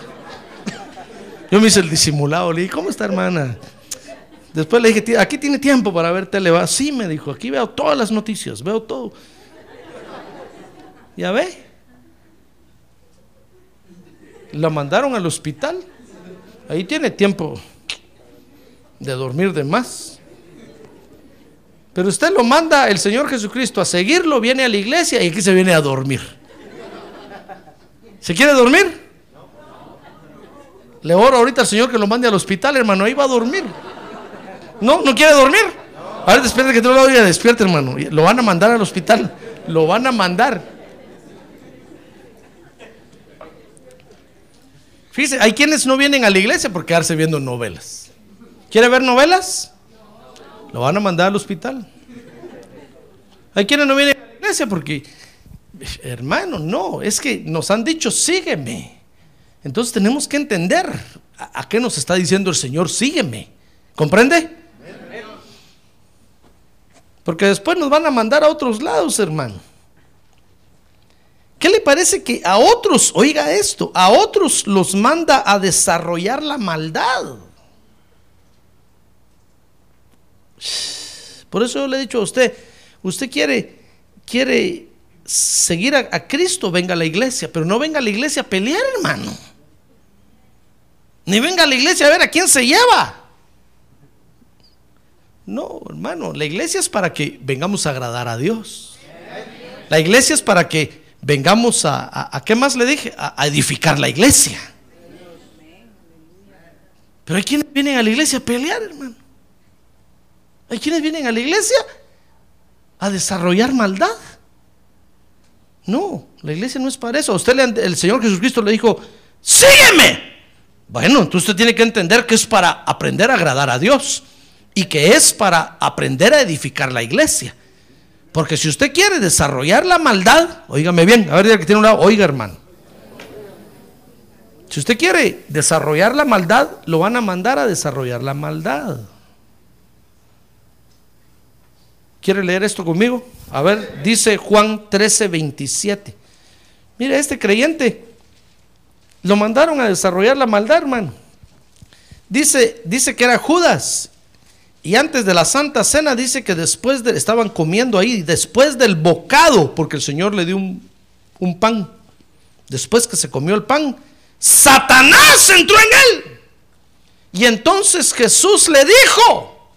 Yo me hice el disimulado, le dije, ¿cómo está, hermana? Después le dije, aquí tiene tiempo para ver tele. Va, sí, me dijo, aquí veo todas las noticias, veo todo. ¿Ya ve? La mandaron al hospital. Ahí tiene tiempo de dormir de más. Pero usted lo manda el Señor Jesucristo a seguirlo, viene a la iglesia y aquí se viene a dormir. ¿Se quiere dormir? Le oro ahorita al Señor que lo mande al hospital, hermano, ahí va a dormir. ¿No? ¿No quiere dormir? A ver, despierte que te lo diga, despierte, hermano. Lo van a mandar al hospital. Lo van a mandar. Fíjese, hay quienes no vienen a la iglesia por quedarse viendo novelas. ¿Quiere ver novelas? Lo van a mandar al hospital. Hay quienes no vienen a la iglesia porque, hermano, no, es que nos han dicho, sígueme. Entonces tenemos que entender a, a qué nos está diciendo el Señor, sígueme. ¿Comprende? Porque después nos van a mandar a otros lados, hermano. ¿Qué le parece que a otros, oiga esto, a otros los manda a desarrollar la maldad? Por eso yo le he dicho a usted, usted quiere, quiere seguir a, a Cristo, venga a la iglesia, pero no venga a la iglesia a pelear, hermano. Ni venga a la iglesia a ver a quién se lleva. No, hermano, la iglesia es para que vengamos a agradar a Dios. La iglesia es para que vengamos a, a, ¿qué más le dije? A, edificar la iglesia. Pero hay quienes vienen a la iglesia a pelear, hermano. Hay quienes vienen a la iglesia a desarrollar maldad. No, la iglesia no es para eso. Usted le, el Señor Jesucristo le dijo, sígueme. Bueno, entonces usted tiene que entender que es para aprender a agradar a Dios y que es para aprender a edificar la iglesia. Porque si usted quiere desarrollar la maldad, oígame bien, a ver, que tiene un lado, oiga hermano. Si usted quiere desarrollar la maldad, lo van a mandar a desarrollar la maldad. ¿Quiere leer esto conmigo? A ver, dice Juan 13, 27. Mire, este creyente lo mandaron a desarrollar la maldad, hermano. Dice, dice que era Judas y antes de la Santa Cena dice que después de, estaban comiendo ahí, después del bocado, porque el Señor le dio un, un pan, después que se comió el pan, Satanás entró en él. Y entonces Jesús le dijo,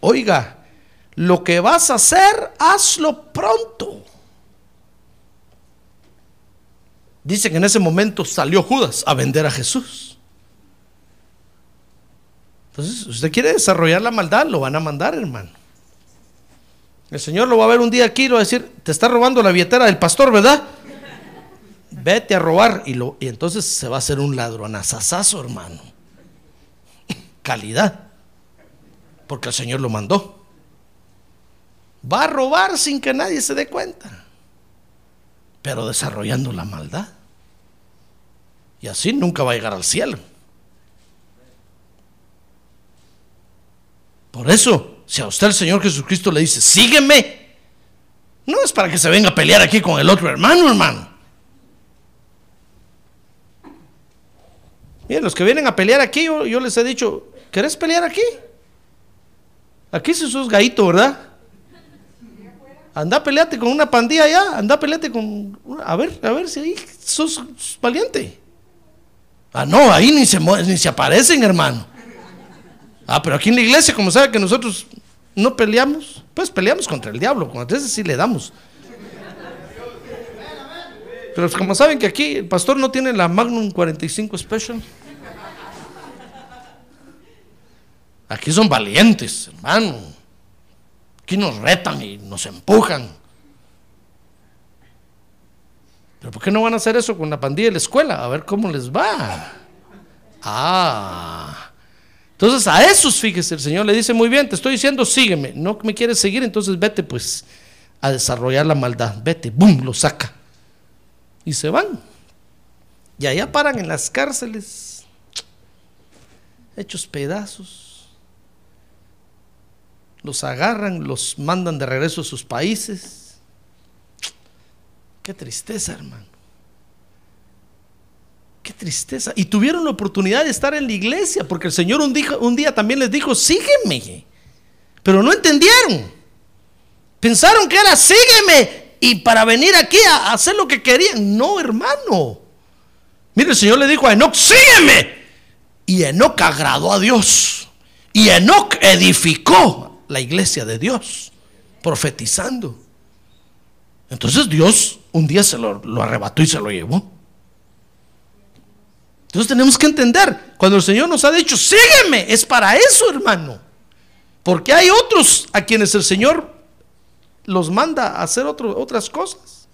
oiga, lo que vas a hacer, hazlo pronto. Dice que en ese momento salió Judas a vender a Jesús. Entonces, usted quiere desarrollar la maldad, lo van a mandar, hermano. El Señor lo va a ver un día aquí y lo va a decir, te está robando la billetera del pastor, ¿verdad? Vete a robar. Y, lo, y entonces se va a hacer un ladronazazazo, hermano. Calidad. Porque el Señor lo mandó. Va a robar sin que nadie se dé cuenta. Pero desarrollando la maldad. Y así nunca va a llegar al cielo. Por eso, si a usted el Señor Jesucristo le dice, sígueme, no es para que se venga a pelear aquí con el otro hermano, hermano. Miren, los que vienen a pelear aquí, yo, les he dicho, ¿querés pelear aquí? Aquí si sos gaito, ¿verdad? Anda, peleate con una pandilla allá, anda, peleate con... A ver, a ver si ahí sos, sos valiente. Ah, no, ahí ni se, ni se aparecen, hermano. Ah, pero aquí en la iglesia, como sabe que nosotros no peleamos, pues peleamos contra el diablo, contra ese sí le damos. Pero como saben que aquí el pastor no tiene la Magnum 45 Special. Aquí son valientes, hermano. Aquí nos retan y nos empujan. Pero ¿por qué no van a hacer eso con la pandilla de la escuela? A ver cómo les va. Ah. Entonces a esos, fíjese, el Señor le dice, muy bien, te estoy diciendo, sígueme. No me quieres seguir, entonces vete pues a desarrollar la maldad. Vete, boom, lo saca. Y se van. Y allá paran en las cárceles, hechos pedazos. Los agarran, los mandan de regreso a sus países. Qué tristeza, hermano. Qué tristeza. Y tuvieron la oportunidad de estar en la iglesia, porque el Señor un día, un día también les dijo, sígueme. Pero no entendieron. Pensaron que era sígueme y para venir aquí a hacer lo que querían. No, hermano. Mire, el Señor le dijo a Enoch, sígueme. Y Enoch agradó a Dios. Y Enoch edificó la iglesia de Dios, profetizando. Entonces Dios un día se lo, lo arrebató y se lo llevó. Entonces tenemos que entender, cuando el Señor nos ha dicho, sígueme, es para eso, hermano. Porque hay otros a quienes el Señor los manda a hacer otras cosas.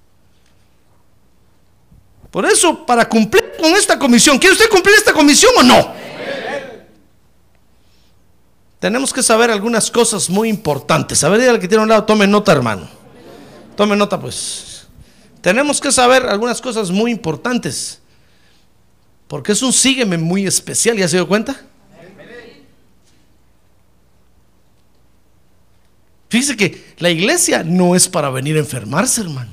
Por eso, para cumplir con esta comisión, ¿quiere usted cumplir esta comisión o no? Tenemos que saber algunas cosas muy importantes. A ver, al que tiene un lado, tome nota, hermano. Tome nota, pues. Tenemos que saber algunas cosas muy importantes. Porque es un sígueme muy especial, ¿ya se dio cuenta? Fíjese que la iglesia no es para venir a enfermarse, hermano.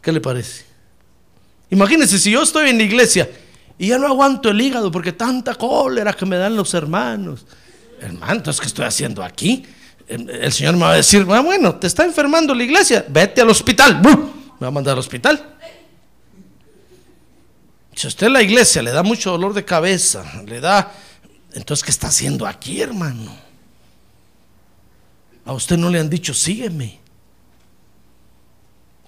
¿Qué le parece? Imagínense si yo estoy en la iglesia y ya no aguanto el hígado porque tanta cólera que me dan los hermanos. Hermano, entonces, ¿qué estoy haciendo aquí? El, Señor me va a decir, "Ah, bueno, te está enfermando la iglesia, vete al hospital. Me va a mandar al hospital. Si usted la iglesia le da mucho dolor de cabeza, le da... Entonces, ¿qué está haciendo aquí, hermano? A usted no le han dicho, sígueme.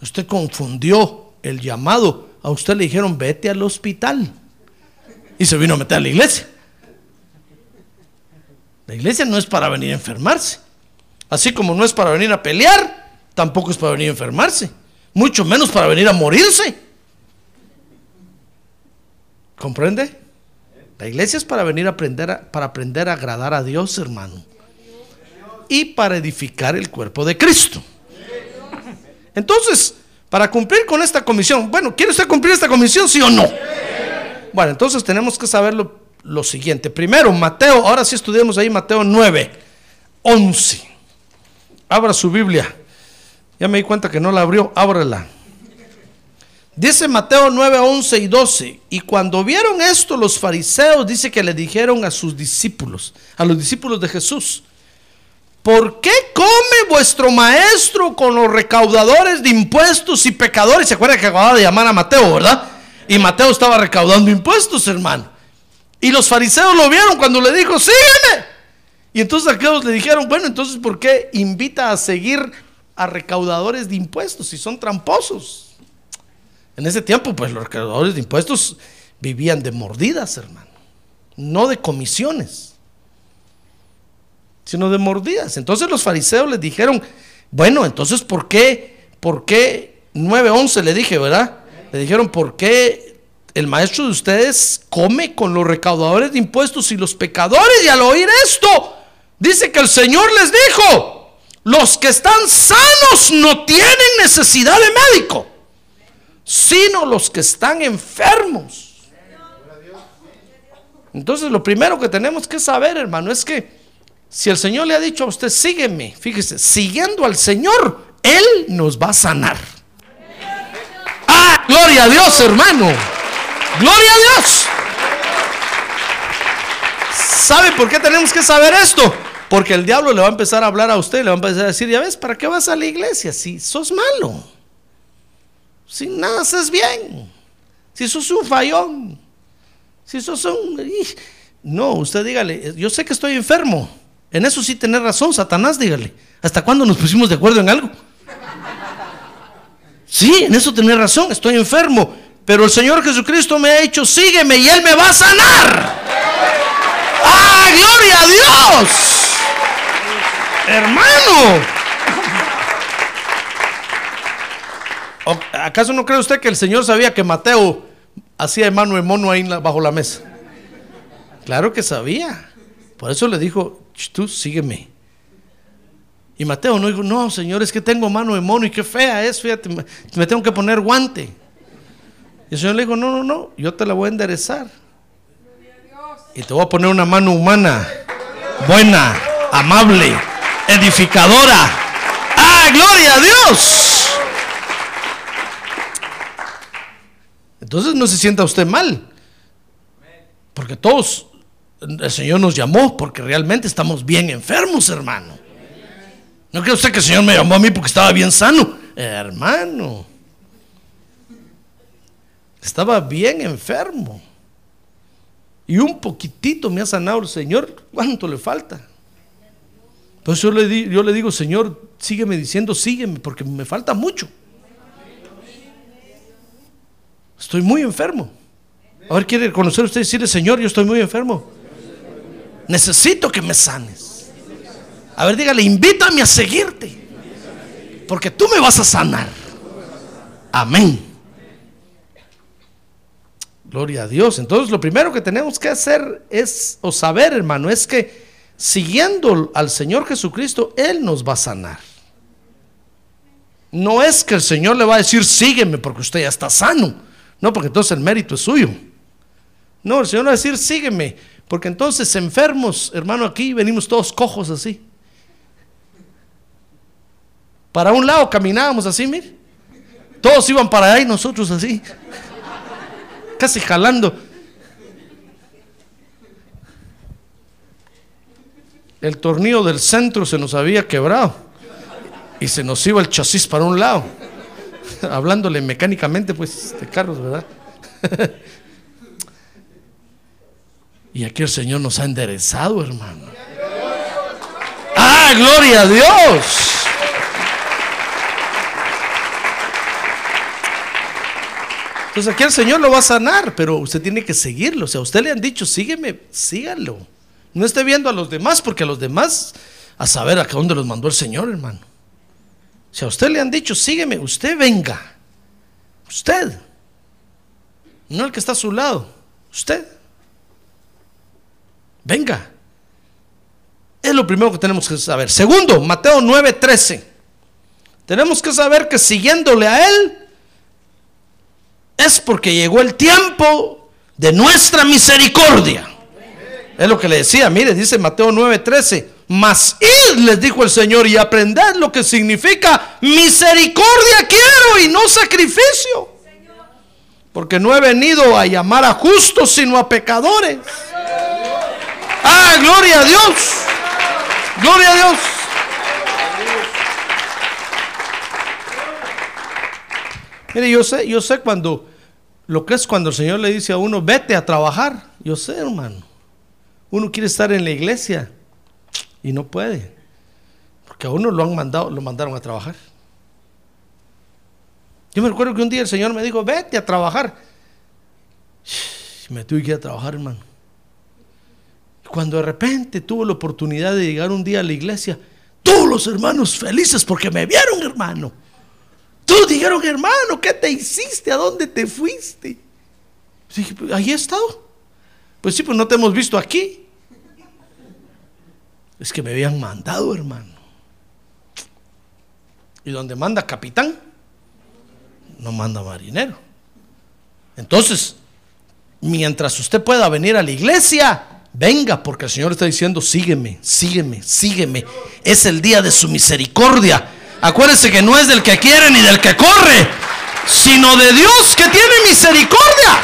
Usted confundió el llamado. A usted le dijeron, vete al hospital. Y se vino a meter a la iglesia. La iglesia no es para venir a enfermarse. Así como no es para venir a pelear, tampoco es para venir a enfermarse. Mucho menos para venir a morirse. ¿Comprende? La iglesia es para venir a aprender a, para aprender a agradar a Dios, hermano. Y para edificar el cuerpo de Cristo. Entonces, para cumplir con esta comisión, bueno, ¿quiere usted cumplir esta comisión, sí o no? Bueno, entonces tenemos que saber lo, siguiente. Primero, Mateo, ahora sí estudiamos ahí Mateo 9, 11. Abra su Biblia. Ya me di cuenta que no la abrió, ábrela. Dice Mateo 9, 11 y 12. Y cuando vieron esto, los fariseos, dice que le dijeron a sus discípulos, a los discípulos de Jesús, ¿por qué come vuestro maestro con los recaudadores de impuestos y pecadores? ¿Se acuerdan que acababa de llamar a Mateo, verdad? Y Mateo estaba recaudando impuestos, hermano. Y los fariseos lo vieron cuando le dijo, sígueme. Y entonces aquellos le dijeron, bueno, entonces ¿por qué invita a seguir a recaudadores de impuestos si son tramposos? En ese tiempo, pues los recaudadores de impuestos vivían de mordidas, hermano. No de comisiones, sino de mordidas. Entonces los fariseos les dijeron, bueno, entonces ¿por qué? ¿Por qué? 9.11 le dije, ¿verdad? Le dijeron, ¿por qué el maestro de ustedes come con los recaudadores de impuestos y los pecadores? Y al oír esto, dice que el Señor les dijo, los que están sanos no tienen necesidad de médico sino los que están enfermos. Entonces lo primero que tenemos que saber, hermano, es que si el Señor le ha dicho a usted, sígueme, fíjese, siguiendo al Señor, Él nos va a sanar. Ah, gloria a Dios, hermano. Gloria a Dios. ¿Sabe por qué tenemos que saber esto? Porque el diablo le va a empezar a hablar a usted, le va a empezar a decir, ya ves, ¿para qué vas a la iglesia si sos malo? Si nada haces bien, si sos un fallón, si sos un... No, usted dígale, yo sé que estoy enfermo. En eso sí tener razón, Satanás, dígale. ¿Hasta cuándo nos pusimos de acuerdo en algo? Sí, en eso tener razón, estoy enfermo. Pero el Señor Jesucristo me ha dicho, sígueme y Él me va a sanar. ¡Ah, gloria a Dios! Hermano. ¿Acaso no cree usted que el Señor sabía que Mateo hacía de mano de mono ahí bajo la mesa? Claro que sabía. Por eso le dijo, tú sígueme. Y Mateo no dijo, no, Señor, es que tengo mano de mono y qué fea es, fíjate, me tengo que poner guante. Y el Señor le dijo, no, no, no, yo te la voy a enderezar. Y te voy a poner una mano humana, buena, amable, edificadora. ¡Ah, gloria a Dios! Entonces no se sienta usted mal. Porque todos, el Señor nos llamó porque realmente estamos bien enfermos, hermano. No cree usted que el Señor me llamó a mí porque estaba bien sano. Hermano, estaba bien enfermo. Y un poquitito me ha sanado el Señor. ¿Cuánto le falta? Entonces yo le, yo le digo, Señor, sígueme diciendo, sígueme, porque me falta mucho. Estoy muy enfermo. A ver, quiere conocer usted y decirle, Señor, yo estoy muy enfermo. Necesito que me sanes. A ver, dígale, invítame a seguirte. Porque tú me vas a sanar. Amén. Gloria a Dios. Entonces lo primero que tenemos que hacer es, o saber, hermano, es que siguiendo al Señor Jesucristo, Él nos va a sanar. No es que el Señor le va a decir, sígueme porque usted ya está sano. No, porque entonces el mérito es suyo. No, el Señor va a decir, sígueme. Porque entonces enfermos, hermano, aquí venimos todos cojos así. Para un lado caminábamos así, mire. Todos iban para allá y nosotros así casi jalando. El tornillo del centro se nos había quebrado y se nos iba el chasis para un lado. Hablándole mecánicamente, pues, de carros, ¿verdad? y aquí el Señor nos ha enderezado, hermano. ¡Ah, gloria a Dios! Entonces aquí el Señor lo va a sanar, pero usted tiene que seguirlo. O sea, a usted le han dicho, sígueme, sígalo. No esté viendo a los demás, porque a los demás, a saber a dónde los mandó el Señor, hermano. Si a usted le han dicho, sígueme, usted venga. Usted. No el que está a su lado. Usted. Venga. Es lo primero que tenemos que saber. Segundo, Mateo 9:13. Tenemos que saber que siguiéndole a Él, es porque llegó el tiempo de nuestra misericordia. Es lo que le decía, mire, dice Mateo 9:13, mas id, les dijo el Señor, y aprended lo que significa misericordia quiero y no sacrificio. Porque no he venido a llamar a justos, sino a pecadores. Ah, gloria a Dios. Gloria a Dios. Mire, yo sé, yo sé cuando lo que es cuando el Señor le dice a uno, vete a trabajar. Yo sé, hermano. Uno quiere estar en la iglesia y no puede. Porque a uno lo han mandado, lo mandaron a trabajar. Yo me recuerdo que un día el Señor me dijo, vete a trabajar. Me tuve que ir a trabajar, hermano. Cuando de repente tuve la oportunidad de llegar un día a la iglesia, todos los hermanos felices porque me vieron, hermano. Todos dijeron, hermano, ¿qué te hiciste? ¿A dónde te fuiste? dije, ahí he estado. Pues sí, pues no te hemos visto aquí. Es que me habían mandado, hermano. ¿Y donde manda capitán? no manda marinero. Entonces, mientras usted pueda venir a la iglesia, venga, porque el Señor está diciendo, sígueme, sígueme, sígueme. Es el día de su misericordia. Acuérdese que no es del que quiere ni del que corre, sino de Dios que tiene misericordia.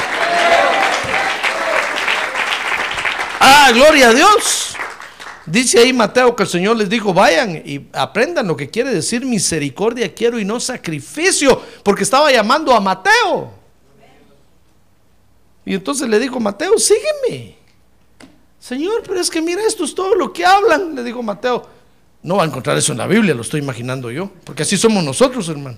Ah, gloria a Dios. Dice ahí Mateo que el Señor les dijo, vayan y aprendan lo que quiere decir misericordia quiero y no sacrificio, porque estaba llamando a Mateo. Y entonces le dijo, Mateo, sígueme. Señor, pero es que mira, esto es todo lo que hablan, le dijo Mateo. No va a encontrar eso en la Biblia, lo estoy imaginando yo, porque así somos nosotros, hermano.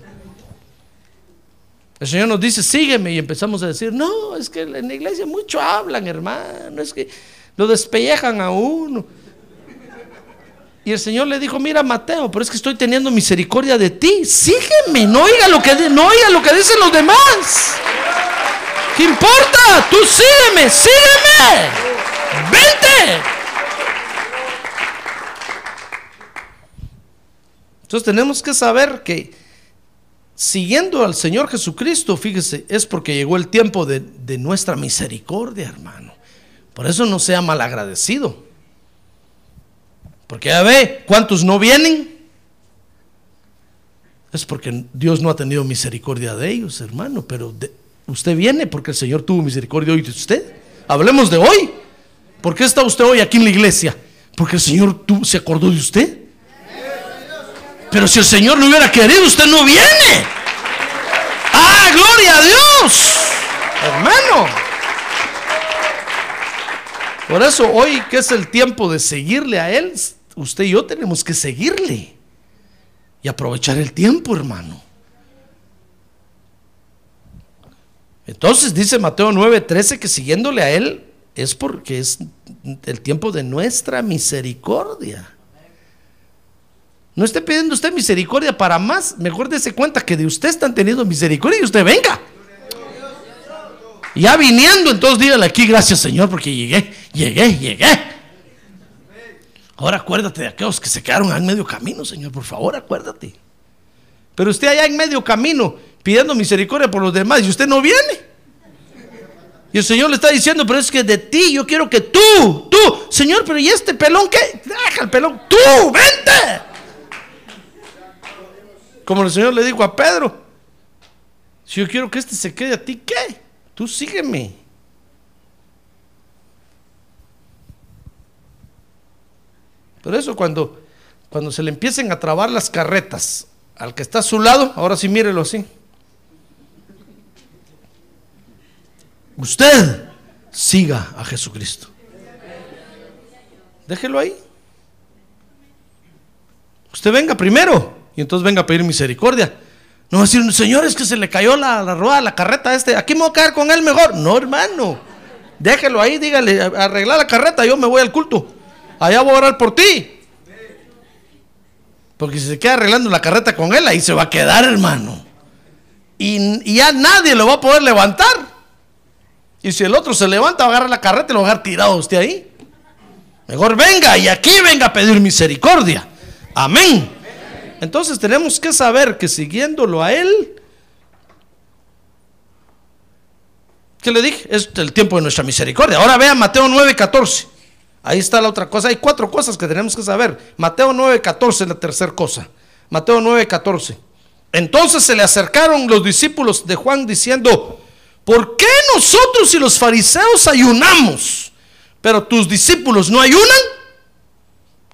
El Señor nos dice, sígueme, y empezamos a decir, no, es que en la iglesia mucho hablan, hermano, es que lo despellejan a uno. Y el Señor le dijo, mira Mateo, pero es que estoy teniendo misericordia de ti, sígueme, no oiga lo que, no oiga lo que dicen los demás. ¿Qué importa? Tú sígueme, sígueme. Vente. Entonces tenemos que saber que siguiendo al Señor Jesucristo, fíjese, es porque llegó el tiempo de, de nuestra misericordia, hermano. Por eso no sea malagradecido. Porque ya ve, ¿cuántos no vienen? Es porque Dios no ha tenido misericordia de ellos, hermano. Pero usted viene porque el Señor tuvo misericordia hoy de usted. Hablemos de hoy. ¿Por qué está usted hoy aquí en la iglesia? Porque el Señor se acordó de usted. Pero si el Señor no hubiera querido, usted no viene. ¡Ah, gloria a Dios! Hermano. Por eso hoy que es el tiempo de seguirle a Él, usted y yo tenemos que seguirle y aprovechar el tiempo, hermano. Entonces dice Mateo 9:13 que siguiéndole a Él es porque es el tiempo de nuestra misericordia. No esté pidiendo usted misericordia para más, mejor dése cuenta que de usted están teniendo misericordia y usted venga. Ya viniendo, entonces dígale aquí, gracias Señor, porque llegué, llegué, llegué. Ahora acuérdate de aquellos que se quedaron en medio camino, Señor, por favor, acuérdate. Pero usted allá en medio camino pidiendo misericordia por los demás y usted no viene. Y el Señor le está diciendo, pero es que de ti yo quiero que tú, tú, Señor, pero ¿y este pelón qué? Deja el pelón, tú, vente. Como el Señor le dijo a Pedro, si yo quiero que este se quede a ti, ¿qué? Tú sígueme. Por eso cuando, cuando se le empiecen a trabar las carretas al que está a su lado, ahora sí mírelo así. Usted siga a Jesucristo. Déjelo ahí. Usted venga primero y entonces venga a pedir misericordia. No va a decir, Señor, es que se le cayó la, la rueda, la carreta este, aquí me voy a caer con él mejor. No, hermano. Déjelo ahí, dígale, arregla la carreta, yo me voy al culto allá voy a orar por ti. Porque si se queda arreglando la carreta con él, ahí se va a quedar, hermano. Y, ya nadie lo va a poder levantar. Y si el otro se levanta, va a agarrar la carreta y lo va a dejar tirado usted ahí. Mejor venga y aquí venga a pedir misericordia. Amén. Entonces tenemos que saber que siguiéndolo a Él, ¿qué le dije? Es el tiempo de nuestra misericordia. Ahora vea Mateo 9, 14. Ahí está la otra cosa. Hay cuatro cosas que tenemos que saber. Mateo 9:14 es la tercera cosa. Mateo 9:14. Entonces se le acercaron los discípulos de Juan diciendo, ¿por qué nosotros y los fariseos ayunamos, pero tus discípulos no ayunan?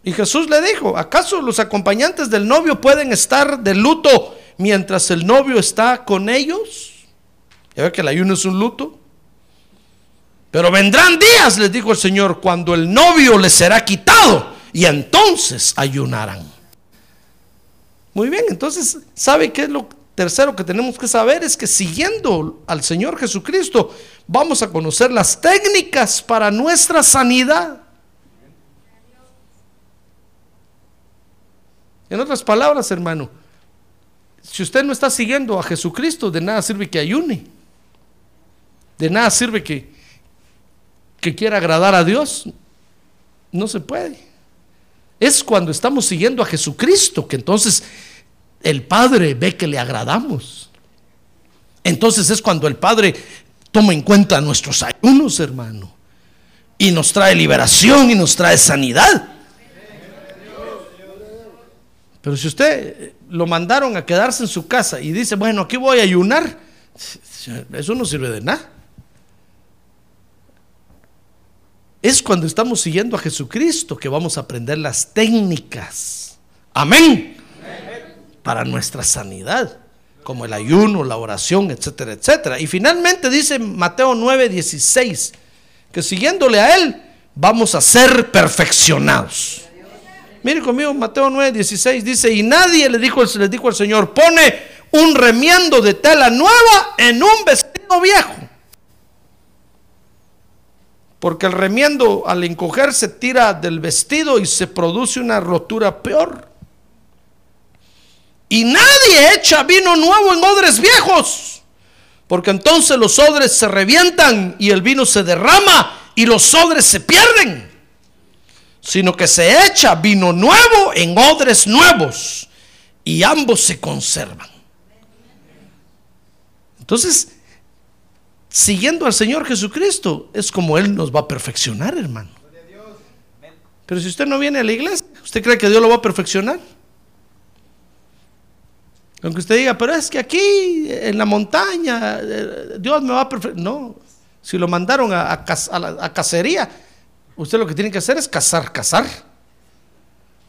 Y Jesús le dijo, ¿acaso los acompañantes del novio pueden estar de luto mientras el novio está con ellos? Ya ve que el ayuno es un luto. Pero vendrán días, les dijo el Señor, cuando el novio les será quitado y entonces ayunarán. Muy bien, entonces, ¿sabe qué es lo tercero que tenemos que saber? Es que siguiendo al Señor Jesucristo vamos a conocer las técnicas para nuestra sanidad. En otras palabras, hermano, si usted no está siguiendo a Jesucristo, de nada sirve que ayune. De nada sirve que, que quiera agradar a Dios, no se puede. Es cuando estamos siguiendo a Jesucristo que entonces el Padre ve que le agradamos. Entonces es cuando el Padre toma en cuenta nuestros ayunos, hermano. Y nos trae liberación y nos trae sanidad. Pero si usted lo mandaron a quedarse en su casa y dice, bueno, aquí voy a ayunar, eso no sirve de nada. Es cuando estamos siguiendo a Jesucristo que vamos a aprender las técnicas. Amén. Para nuestra sanidad, como el ayuno, la oración, etcétera, etcétera. Y finalmente dice Mateo 9, 16, que siguiéndole a Él vamos a ser perfeccionados. Mire conmigo, Mateo 9, 16 dice, y nadie le dijo, le dijo al Señor, pone un remiendo de tela nueva en un vestido viejo. Porque el remiendo al encogerse tira del vestido y se produce una rotura peor. Y nadie echa vino nuevo en odres viejos. Porque entonces los odres se revientan y el vino se derrama y los odres se pierden. Sino que se echa vino nuevo en odres nuevos y ambos se conservan. Entonces, siguiendo al Señor Jesucristo, es como Él nos va a perfeccionar, hermano. Pero si usted no viene a la iglesia, ¿usted cree que Dios lo va a perfeccionar? Aunque usted diga, pero es que aquí, en la montaña, eh, Dios me va a perfeccionar. No, si lo mandaron a, cacería, usted lo que tiene que hacer es cazar, cazar.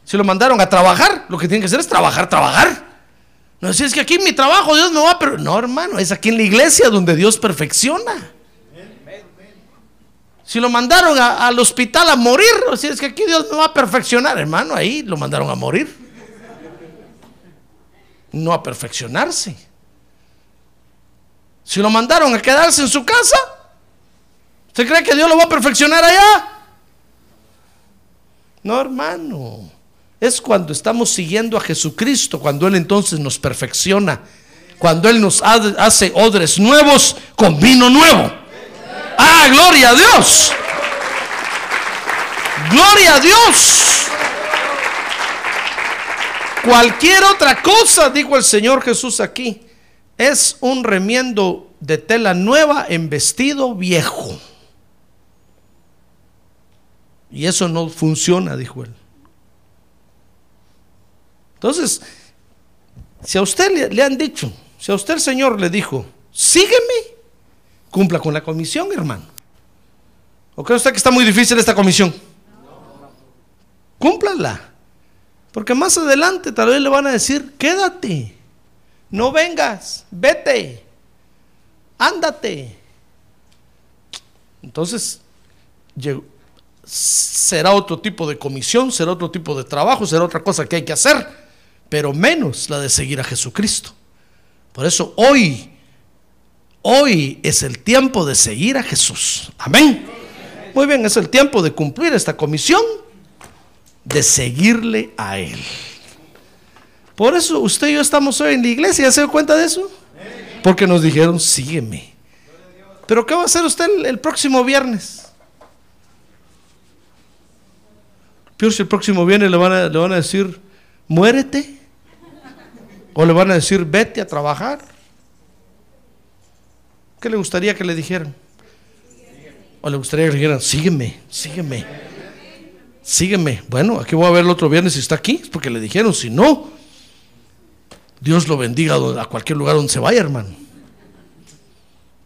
Si lo mandaron a trabajar, lo que tiene que hacer es trabajar, trabajar. No, si es que aquí en mi trabajo Dios me va a... No, hermano, es aquí en la iglesia donde Dios perfecciona. Si lo mandaron al hospital a morir, o si es que aquí Dios me va a perfeccionar, hermano, ahí lo mandaron a morir. No a perfeccionarse. Si lo mandaron a quedarse en su casa, ¿usted cree que Dios lo va a perfeccionar allá? No, hermano es cuando estamos siguiendo a Jesucristo, cuando Él entonces nos perfecciona, cuando Él nos hace odres nuevos con vino nuevo. Ah, gloria a Dios. Gloria a Dios. Cualquier otra cosa, dijo el Señor Jesús aquí, es un remiendo de tela nueva en vestido viejo. Y eso no funciona, dijo él. Entonces, si a usted le, han dicho, si a usted el Señor le dijo, sígueme, cumpla con la comisión, hermano. ¿O cree usted que está muy difícil esta comisión? Cúmplala. Porque más adelante tal vez le van a decir, quédate, no vengas, vete, ándate. Entonces, será otro tipo de comisión, será otro tipo de trabajo, será otra cosa que hay que hacer pero menos la de seguir a Jesucristo. Por eso hoy, hoy es el tiempo de seguir a Jesús. Amén. Muy bien, es el tiempo de cumplir esta comisión, de seguirle a Él. Por eso usted y yo estamos hoy en la iglesia, ¿ya se dio cuenta de eso? Porque nos dijeron, sígueme. Pero ¿qué va a hacer usted el, próximo viernes? Peor si el próximo viernes le van a, le van a decir, muérete. O le van a decir, vete a trabajar. ¿Qué le gustaría que le dijeran? O le gustaría que le dijeran, sígueme, sígueme, sígueme. Bueno, aquí voy a ver el otro viernes si está aquí, es porque le dijeron, si no, Dios lo bendiga a cualquier lugar donde se vaya, hermano.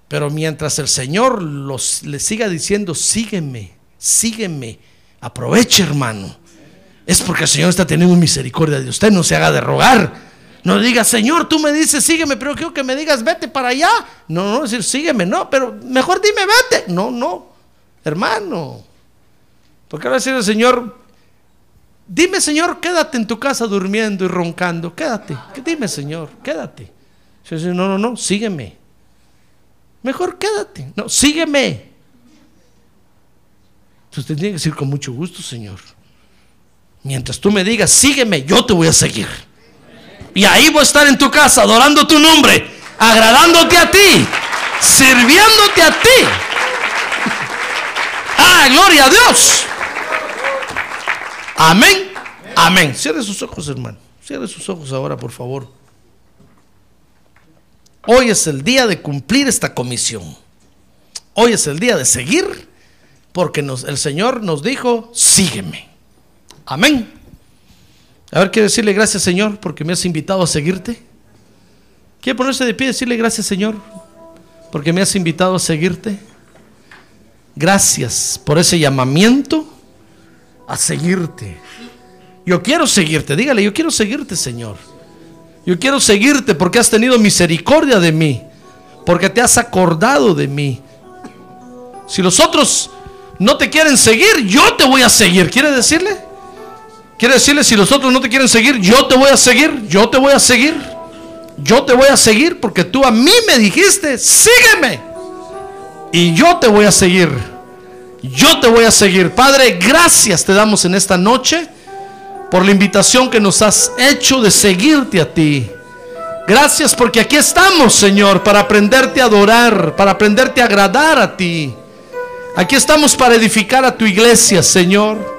Pero mientras el Señor los, le siga diciendo, sígueme, sígueme, aproveche, hermano es porque el Señor está teniendo misericordia de usted. No se haga de rogar. No diga, Señor, tú me dices, sígueme, pero quiero que me digas, vete para allá. No, no, decir, sígueme, no, pero mejor dime, vete. No, no, hermano. Porque ahora decir el Señor, dime, Señor, quédate en tu casa durmiendo y roncando. Quédate. Dime, Señor, quédate. No, no, no, sígueme. Mejor quédate. No, sígueme. Usted tiene que decir con mucho gusto, Señor. Mientras tú me digas, sígueme, yo te voy a seguir. Y ahí voy a estar en tu casa adorando tu nombre, agradándote a ti, sirviéndote a ti. Ah, gloria a Dios. Amén. Amén. Cierre sus ojos, hermano. Cierre sus ojos ahora, por favor. Hoy es el día de cumplir esta comisión. Hoy es el día de seguir porque el Señor nos dijo, sígueme. Amén. A ver, quiero decirle gracias Señor porque me has invitado a seguirte. ¿Quiere ponerse de pie y decirle gracias Señor porque me has invitado a seguirte? Gracias por ese llamamiento a seguirte. Yo quiero seguirte, dígale, yo quiero seguirte Señor. Yo quiero seguirte porque has tenido misericordia de mí, porque te has acordado de mí. Si los otros no te quieren seguir, yo te voy a seguir. ¿Quiere decirle? ¿Quiere decirle si los otros no te quieren seguir, yo te voy a seguir? Yo te voy a seguir. Yo te voy a seguir porque tú a mí me dijiste, sígueme. Y yo te voy a seguir. Yo te voy a seguir. Padre, gracias te damos en esta noche por la invitación que nos has hecho de seguirte a ti. Gracias porque aquí estamos, Señor, para aprenderte a adorar, para aprenderte a agradar a ti. Aquí estamos para edificar a tu iglesia, Señor.